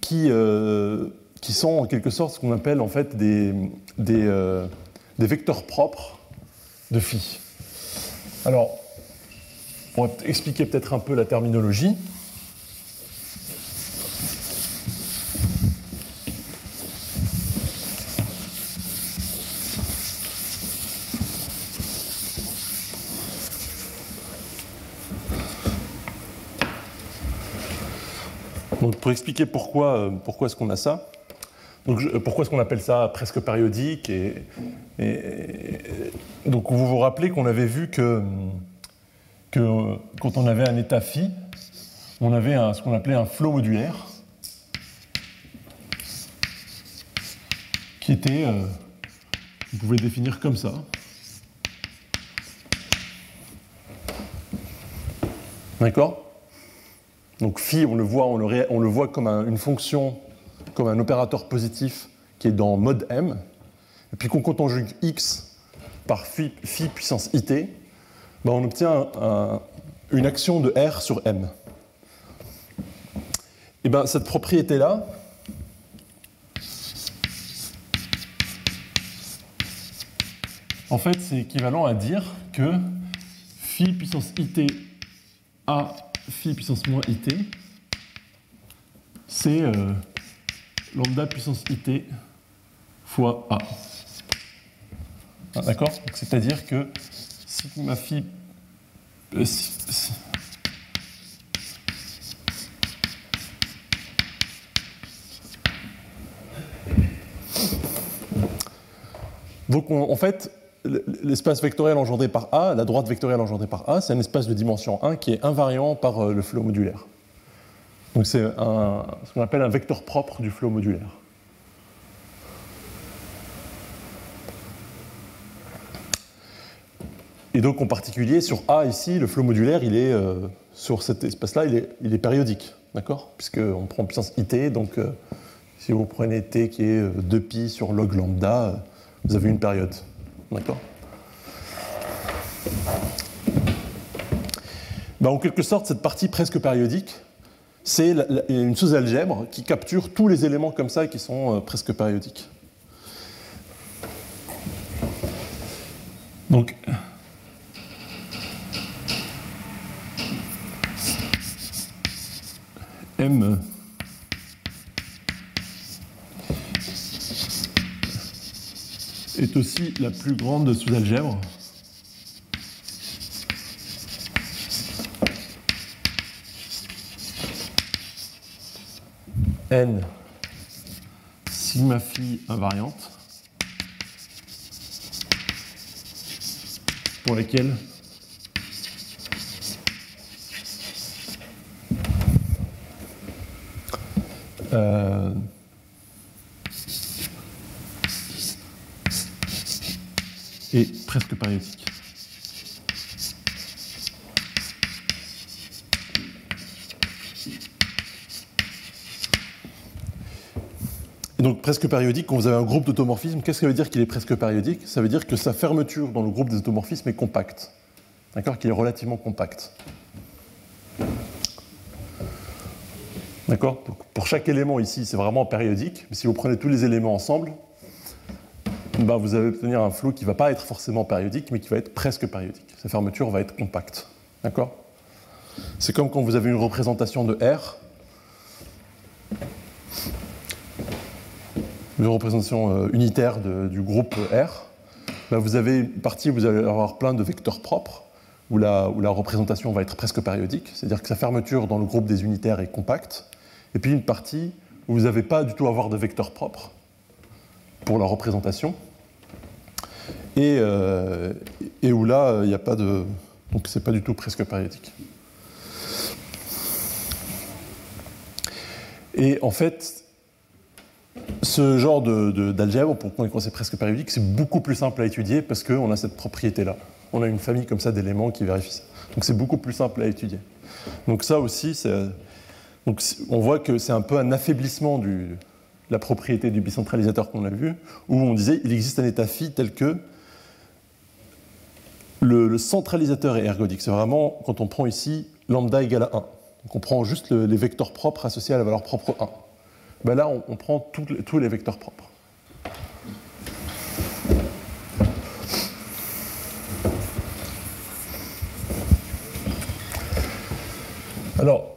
qui, euh, qui sont en quelque sorte ce qu'on appelle en fait des, euh, des, vecteurs propres de phi. Alors, pour expliquer peut-être un peu la terminologie. Pour expliquer pourquoi, euh, pourquoi est-ce qu'on a ça. Donc, pourquoi est-ce qu'on appelle ça presque périodique et, Donc vous vous rappelez qu'on avait vu que, quand on avait un état phi, on avait un, ce qu'on appelait un flot modulaire qui était, euh, vous pouvez le définir comme ça. D'accord? Donc phi, on le voit, comme une fonction, comme un opérateur positif qui est dans mode m. Et puis quand on conjugue x par phi, puissance it, ben on obtient une action de r sur m. Et bien cette propriété-là, en fait, c'est équivalent à dire que phi puissance it a phi puissance moins it, c'est euh, lambda puissance it fois a. Ah, d'accord C'est-à-dire que sigma phi. Euh, Donc en fait, l'espace vectoriel engendré par A, la droite vectorielle engendrée par A, c'est un espace de dimension 1 qui est invariant par euh, le flot modulaire. Donc c'est ce qu'on appelle un vecteur propre du flot modulaire. Et donc en particulier sur A ici, le flot modulaire, il est euh, sur cet espace-là, il est, périodique, d'accord? Puisqu'on prend puissance IT, donc euh, si vous prenez T qui est 2pi sur log lambda, vous avez une période. D'accord ben, En quelque sorte, cette partie presque périodique, c'est une sous-algèbre qui capture tous les éléments comme ça qui sont euh, presque périodiques. Donc, M est aussi la plus grande sous-algèbre. N sigma phi invariante pour lesquelles euh, est presque périodique. Et donc presque périodique, quand vous avez un groupe d'automorphismes, qu'est-ce que ça veut dire qu'il est presque périodique? Ça veut dire que sa fermeture dans le groupe des automorphismes est compacte. D'accord? Qu'il est relativement compact. D'accord? Pour chaque élément ici, c'est vraiment périodique. Mais si vous prenez tous les éléments ensemble, bah, vous allez obtenir un flot qui ne va pas être forcément périodique, mais qui va être presque périodique. Sa fermeture va être compacte. D'accord? C'est comme quand vous avez une représentation de R, une représentation euh, unitaire du groupe R. Bah, vous avez une partie où vous allez avoir plein de vecteurs propres, où la, où la représentation va être presque périodique, c'est-à-dire que sa fermeture dans le groupe des unitaires est compacte, et puis une partie où vous n'avez pas du tout à avoir de vecteurs propres pour la représentation, euh, et, où là, il n'y a pas de. Donc, c'est pas du tout presque périodique. Et en fait, ce genre d'algèbre, de, pour qu'on c'est presque périodique, c'est beaucoup plus simple à étudier parce qu'on a cette propriété-là. On a une famille comme ça d'éléments qui vérifient ça. Donc c'est beaucoup plus simple à étudier. Donc ça aussi, donc on voit que c'est un peu un affaiblissement de la propriété du bicentralisateur qu'on a vu, où on disait il existe un état phi tel que le, centralisateur est ergodique. C'est vraiment quand on prend ici lambda égale à 1. Donc on prend juste les vecteurs propres associés à la valeur propre 1. Ben là, on, prend tous les vecteurs propres. Alors,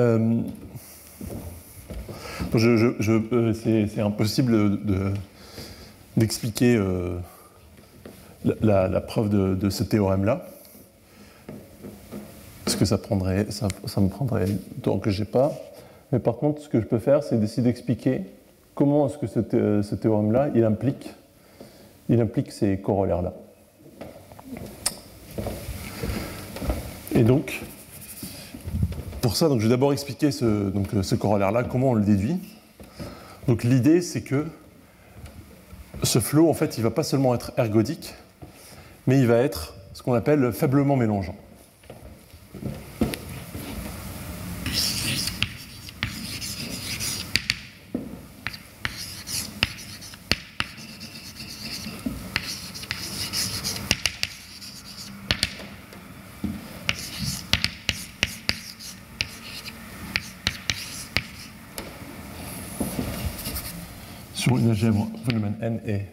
Euh, euh, c'est impossible d'expliquer euh, la, preuve de, ce théorème-là. Parce que ça, me prendrait du temps que j'ai pas. Mais par contre, ce que je peux faire, c'est d'essayer d'expliquer comment est-ce que ce, ce théorème-là, implique, ces corollaires-là. Et donc, pour ça, donc, je vais d'abord expliquer ce corollaire-là, comment on le déduit. Donc l'idée, c'est que ce flot, en fait, il ne va pas seulement être ergodique, mais il va être ce qu'on appelle faiblement mélangeant. sur Volumen n est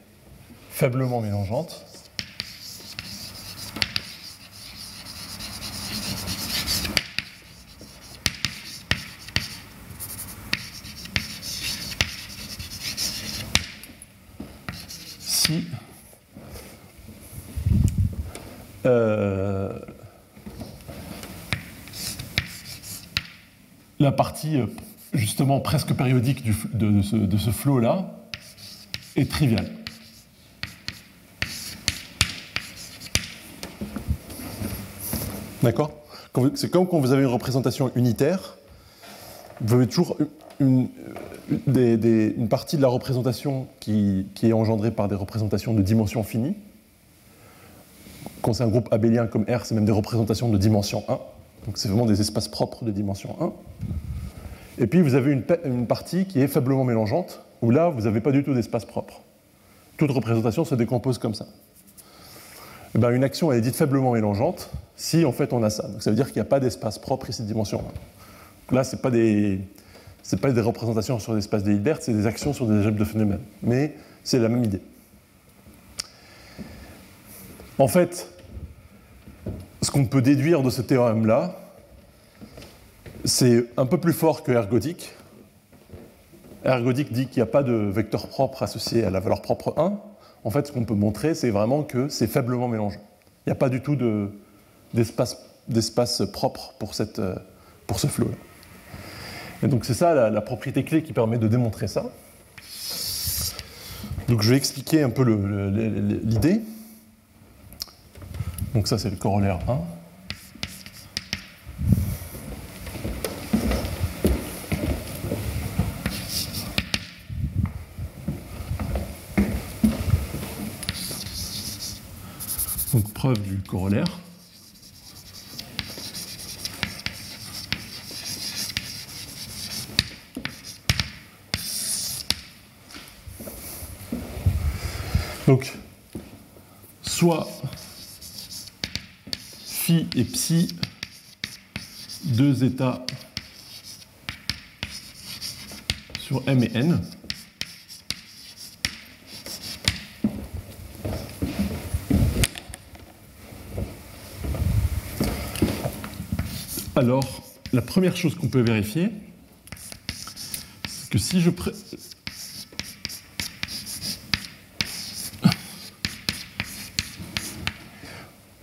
faiblement mélangeante. Si euh, la partie euh, justement presque périodique de, ce, de ce flot-là est triviale. D'accord? C'est comme quand vous avez une représentation unitaire, vous avez toujours une, une partie de la représentation qui, est engendrée par des représentations de dimension finie. Quand c'est un groupe abélien comme R, c'est même des représentations de dimension 1. Donc c'est vraiment des espaces propres de dimension 1. Et puis vous avez une, partie qui est faiblement mélangeante, où là, vous n'avez pas du tout d'espace propre. Toute représentation se décompose comme ça. Eh bien, une action est dite faiblement mélangeante si en fait on a ça. Donc ça veut dire qu'il n'y a pas d'espace propre ici de dimension 1. là, ce n'est pas, des, pas des représentations sur l'espace de Hilbert, c'est des actions sur des algèbres de phénomènes. Mais c'est la même idée. En fait, ce qu'on peut déduire de ce théorème-là, c'est un peu plus fort que ergodique. Ergodique dit qu'il n'y a pas de vecteur propre associé à la valeur propre 1. En fait, ce qu'on peut montrer, c'est vraiment que c'est faiblement mélangé. Il n'y a pas du tout d'espace propre pour, ce flot-là. Et donc c'est ça la, propriété clé qui permet de démontrer ça. Donc je vais expliquer un peu l'idée. Donc ça c'est le corollaire 1. Donc preuve du corollaire. Donc, soit phi et psi, deux états sur m et n. Alors, la première chose qu'on peut vérifier, c'est que si je,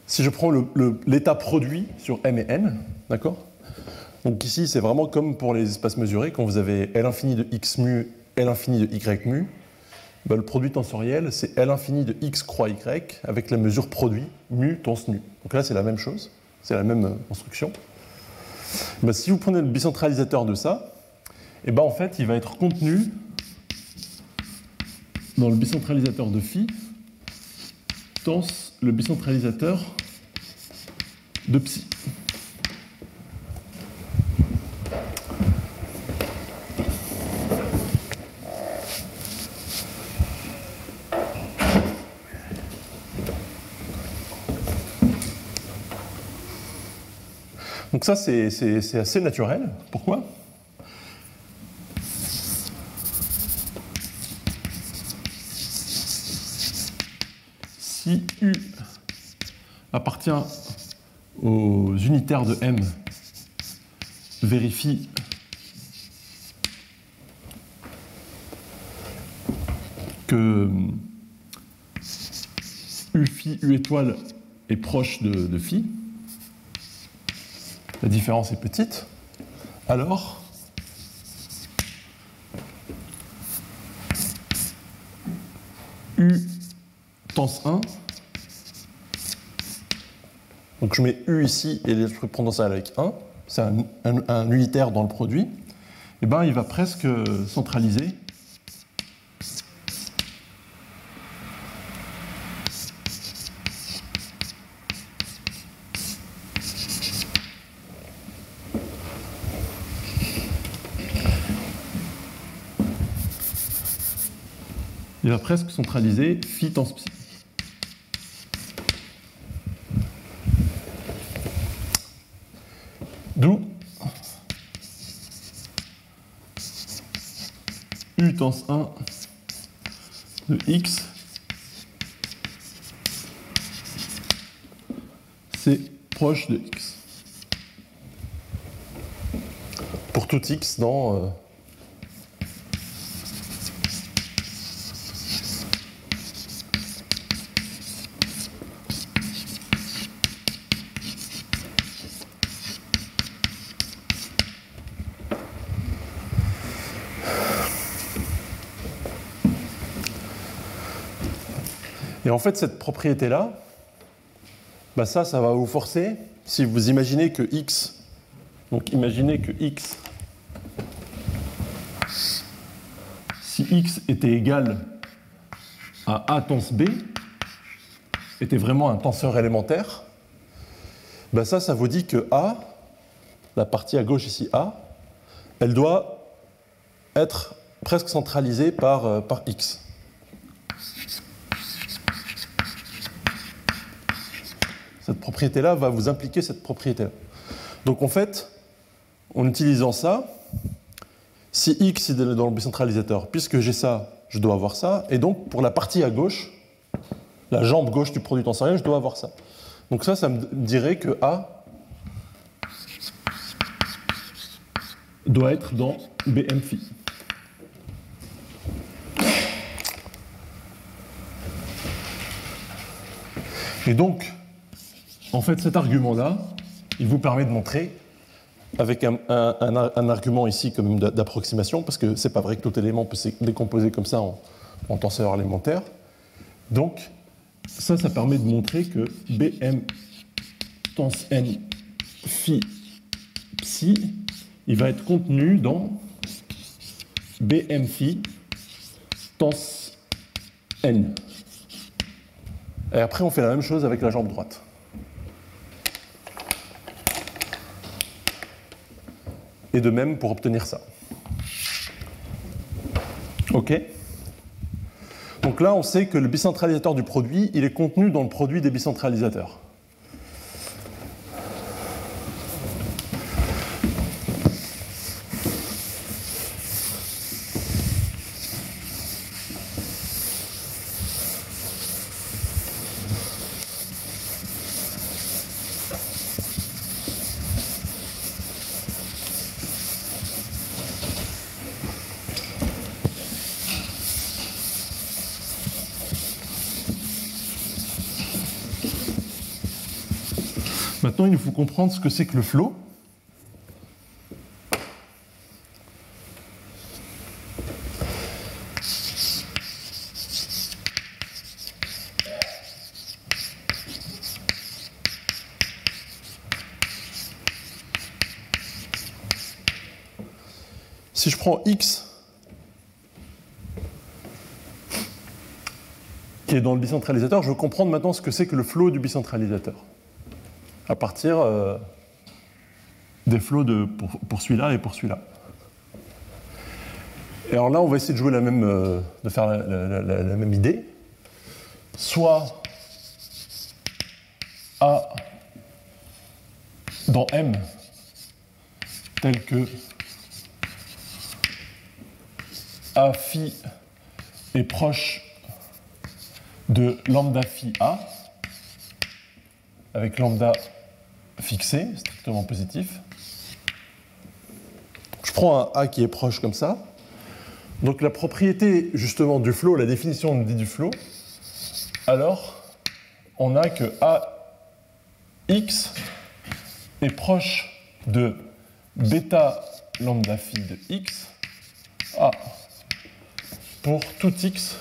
Si je prends l'état produit sur M et N, d'accord? Donc ici, c'est vraiment comme pour les espaces mesurés, quand vous avez L infini de x mu, L infini de y mu, ben, le produit tensoriel, c'est L infini de x croix y avec la mesure produit mu tons nu. Donc là, c'est la même chose, c'est la même construction. Ben, si vous prenez le bicentralisateur de ça, et eh ben, en fait, il va être contenu dans le bicentralisateur de phi, tens le bicentralisateur de psy. Ça, c'est assez naturel. Pourquoi? Si U appartient aux unitaires de M vérifie que U phi, U étoile est proche de, de phi, la différence est petite, alors U tens 1 donc je mets U ici et je prends ça avec 1, c'est un, unitaire dans le produit, et eh ben il va presque centraliser presque centraliser phi tens psi. tens 1 de x, c'est proche de x. Pour tout x dans... Euh, fait, cette propriété-là, bah ça, ça va vous forcer, si vous imaginez que x, donc imaginez que x, si x était égal à a tens b, était vraiment un tenseur élémentaire, bah ça, ça vous dit que a, la partie à gauche ici a, elle doit être presque centralisée par, euh, par x. Cette propriété-là va vous impliquer cette propriété-là. Donc en fait, en utilisant ça, si x est dans le bicentralisateur, puisque j'ai ça, je dois avoir ça, et donc pour la partie à gauche, la jambe gauche du produit tensoriel, je dois avoir ça. Donc ça, ça me dirait que A doit être dans BM phi. Et donc, en fait, cet argument-là, il vous permet de montrer, avec un, argument ici comme d'approximation, parce que c'est pas vrai que tout élément peut se décomposer comme ça en, tenseur élémentaire. Donc, ça, ça permet de montrer que Bm tens n phi psi, il va être contenu dans Bm phi tens n. Et après, on fait la même chose avec la jambe droite. Et de même pour obtenir ça. OK Donc là, on sait que le bicentralisateur du produit, il est contenu dans le produit des bicentralisateurs. Maintenant, il faut comprendre ce que c'est que le flot. Si je prends x qui est dans le bicentralisateur, je veux comprendre maintenant ce que c'est que le flot du bicentralisateur à partir euh, des flots de, pour, celui-là et pour celui-là. Et alors là, on va essayer de jouer la même, euh, de faire la, même idée. Soit A dans M tel que A phi est proche de lambda phi A, avec lambda fixé, strictement positif. Je prends un A qui est proche comme ça. Donc la propriété justement du flot, la définition nous dit du flot, alors on a que AX est proche de bêta lambda phi de x A pour tout x,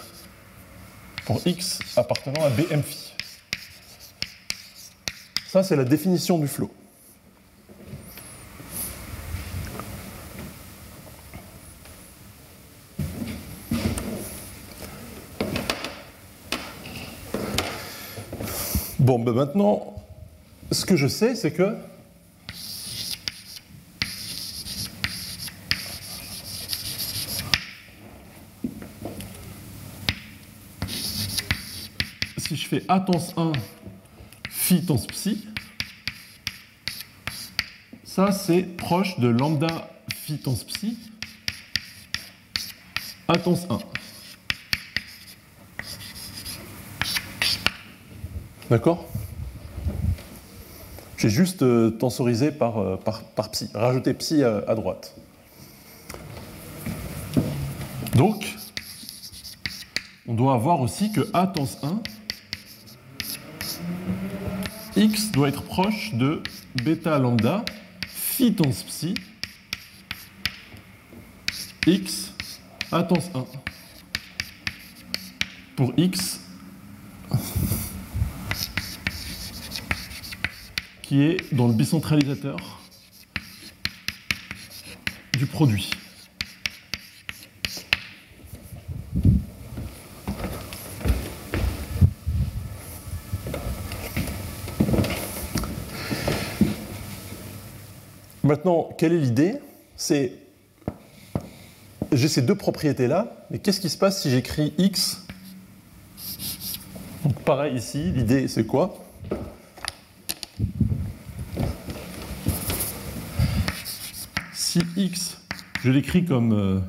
pour x appartenant à BM phi. Ça, c'est la définition du flot. Bon, ben maintenant, ce que je sais, c'est que si je fais A tens 1 phi temps psi, ça c'est proche de lambda phi temps psi à 1. D'accord? J'ai juste euh, tensorisé par, euh, par, psi, rajouté psi à, droite. Donc, on doit avoir aussi que A 1 x doit être proche de bêta lambda phi tends psi x tends 1 pour x qui est dans le bicentralisateur du produit. Maintenant, quelle est l'idée? C'est j'ai ces deux propriétés-là, mais qu'est-ce qui se passe si j'écris x? Pareil ici, l'idée c'est quoi? Si x, je l'écris comme euh,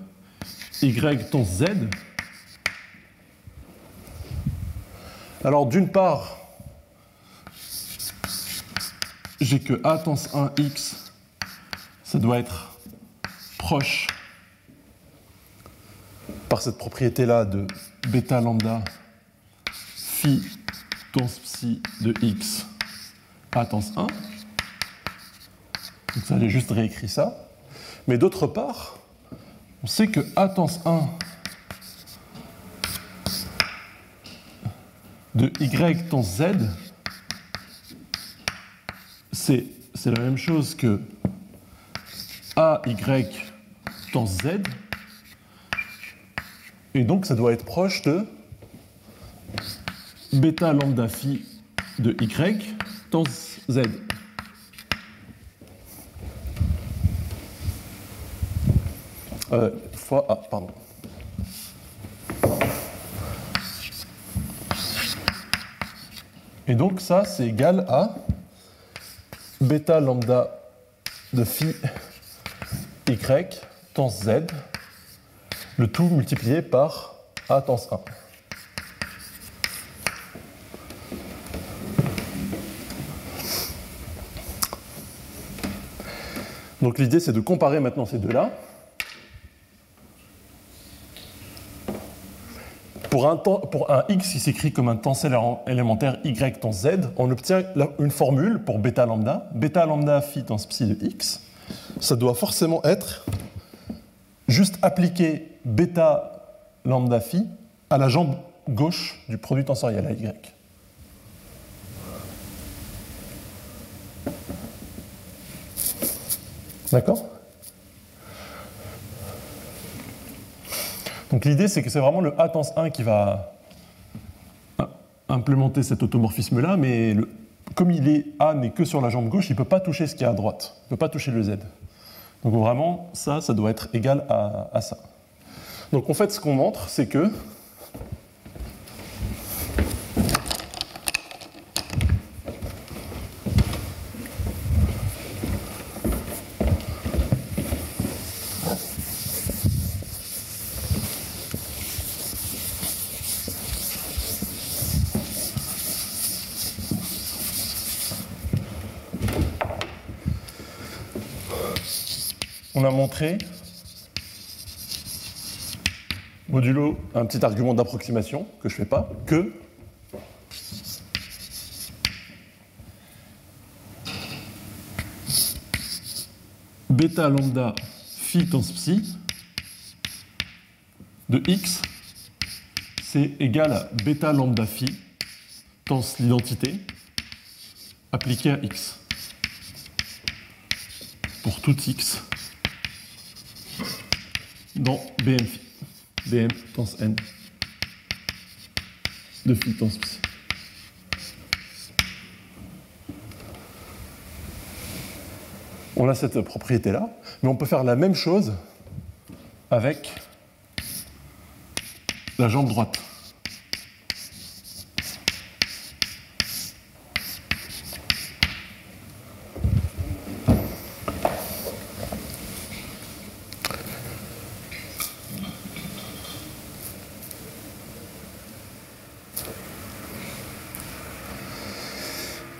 y tend z, alors d'une part, j'ai que a tend 1x ça doit être proche par cette propriété-là de bêta lambda phi tons psi de x à tens 1. Donc ça, j'ai juste réécrit ça. Mais d'autre part, on sait que a tens 1 de y tens z, c'est la même chose que AY tends Z. Et donc ça doit être proche de bêta lambda phi de Y tends Z. Euh, fois A, pardon. Et donc ça, c'est égal à bêta lambda de phi y tens z, le tout multiplié par a tens 1. Donc l'idée c'est de comparer maintenant ces deux-là. Pour un, x qui s'écrit comme un tenseur élémentaire y tens z, on obtient une formule pour bêta lambda. Bêta lambda phi tens psi de x ça doit forcément être juste appliquer bêta lambda phi à la jambe gauche du produit tensoriel à y. D'accord? Donc l'idée, c'est que c'est vraiment le A tens 1 qui va implémenter cet automorphisme-là, mais comme il est A n'est que sur la jambe gauche, il ne peut pas toucher ce qui est à droite, il ne peut pas toucher le Z. Donc vraiment, ça, ça doit être égal à, ça. Donc en fait, ce qu'on montre, c'est que modulo un petit argument d'approximation que je ne fais pas, que bêta lambda phi tens psi de x, c'est égal à bêta lambda phi tens l'identité appliquée à x. Pour tout x dans BM BM tens n de phi tens psi. On a cette propriété-là, mais on peut faire la même chose avec la jambe droite.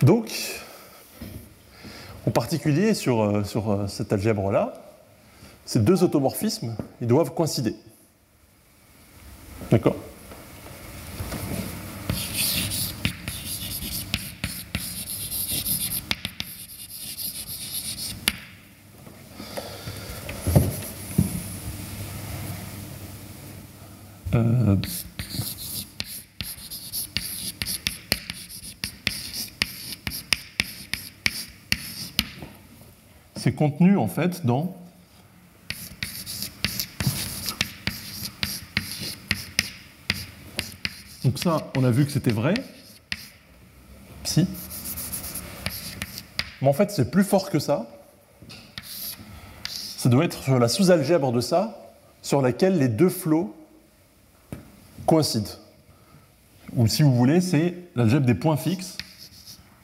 Donc, en sur, euh, sur euh, cette algèbre-là, ces deux automorphismes, ils doivent coïncider. D'accord? Contenu en fait dans Donc ça, on a vu que c'était vrai. Si. Mais en fait, c'est plus fort que ça. Ça doit être sur la sous-algèbre de ça, sur laquelle les deux flots coïncident. Ou si vous voulez, c'est l'algèbre des points fixes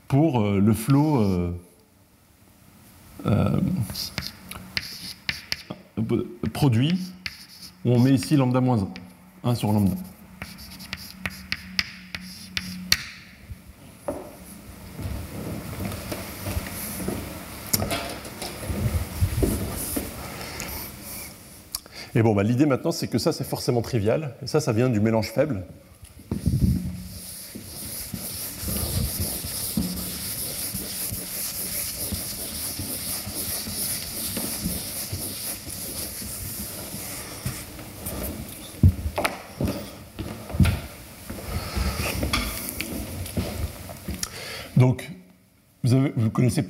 pour euh, le flot euh, produit, où on met ici lambda moins 1, 1 sur lambda. Et bon, bah, l'idée maintenant, c'est que ça, c'est forcément trivial. Et ça, ça vient du mélange faible. Donc, vous, connaissez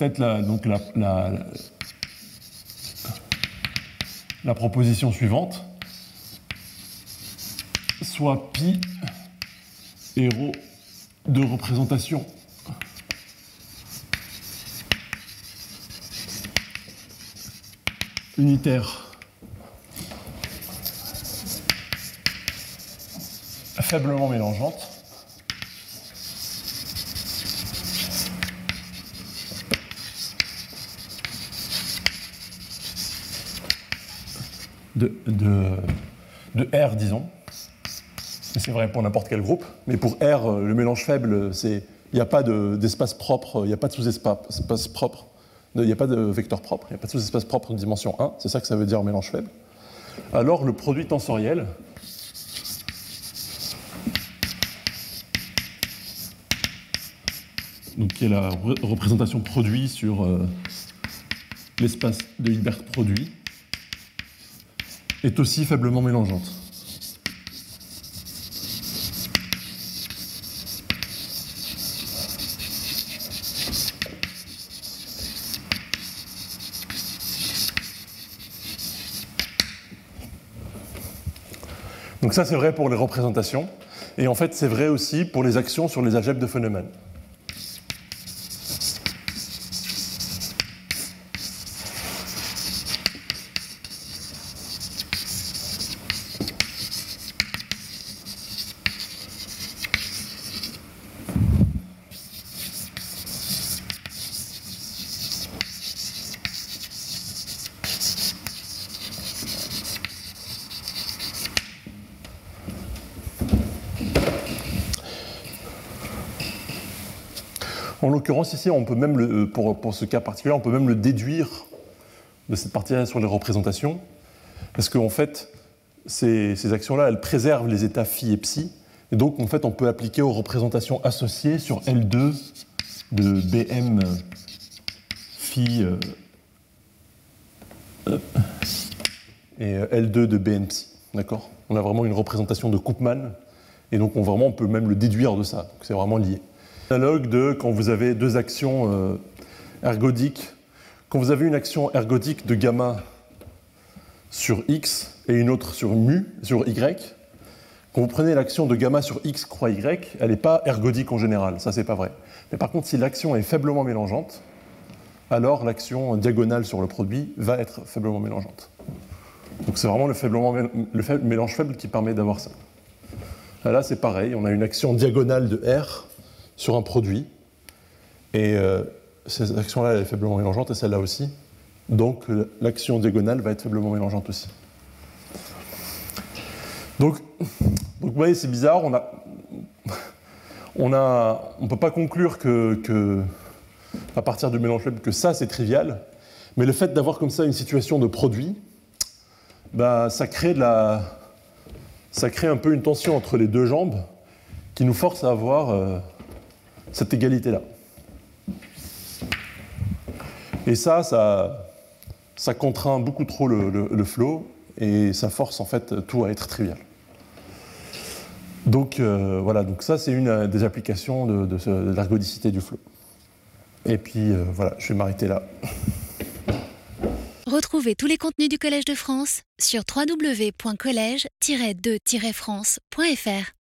la, proposition suivante, soit pi héros de représentation. Unitaire. Faiblement mélangeante de, R, disons. C'est vrai pour n'importe quel groupe, mais pour R, le mélange faible, il n'y a pas d'espace propre, il n'y a pas de sous-espace propre, il n'y a pas de vecteur propre, il n'y a pas de sous-espace propre de dimension 1, c'est ça que ça veut dire mélange faible. Alors le produit tensoriel, donc qui est la représentation produit sur euh, l'espace de Hilbert produit, est aussi faiblement mélangeante. Donc ça c'est vrai pour les représentations, et en fait c'est vrai aussi pour les actions sur les algèbres de phénomènes. On peut même le, pour, pour, ce cas particulier, on peut même le déduire de cette partie-là sur les représentations, parce qu'en fait, ces, actions-là, elles préservent les états phi et psi, et donc en fait, on peut appliquer aux représentations associées sur L2 de BM phi euh, et L2 de BM psi. D'accord? On a vraiment une représentation de Koopman, et donc on, peut même le déduire de ça. C'est vraiment lié analogue de quand vous avez deux actions euh, ergodiques. Quand vous avez une action ergodique de gamma sur x et une autre sur mu, sur y, quand vous prenez l'action de gamma sur x croix y, elle n'est pas ergodique en général, ça c'est pas vrai. Mais par contre, si l'action est faiblement mélangeante, alors l'action diagonale sur le produit va être faiblement mélangeante. Donc c'est vraiment le, faiblement, le mélange faible qui permet d'avoir ça. Là c'est pareil, on a une action diagonale de R sur un produit. Et euh, cette action-là, elle est faiblement mélangeante, et celle-là aussi. Donc l'action diagonale va être faiblement mélangeante aussi. Donc, vous voyez, c'est bizarre. On a, *laughs* peut pas conclure que, à partir du mélange faible que ça, c'est trivial. Mais le fait d'avoir comme ça une situation de produit, bah, ça, crée de la... ça crée un peu une tension entre les deux jambes qui nous force à avoir euh, cette égalité-là. Et ça, ça, ça contraint beaucoup trop le, le, flow et ça force en fait tout à être trivial. Donc euh, voilà, donc ça c'est une des applications de, de, l'ergodicité du flow. Et puis euh, voilà, je vais m'arrêter là. Retrouvez tous les contenus du Collège de France sur www.colège-2-france.fr.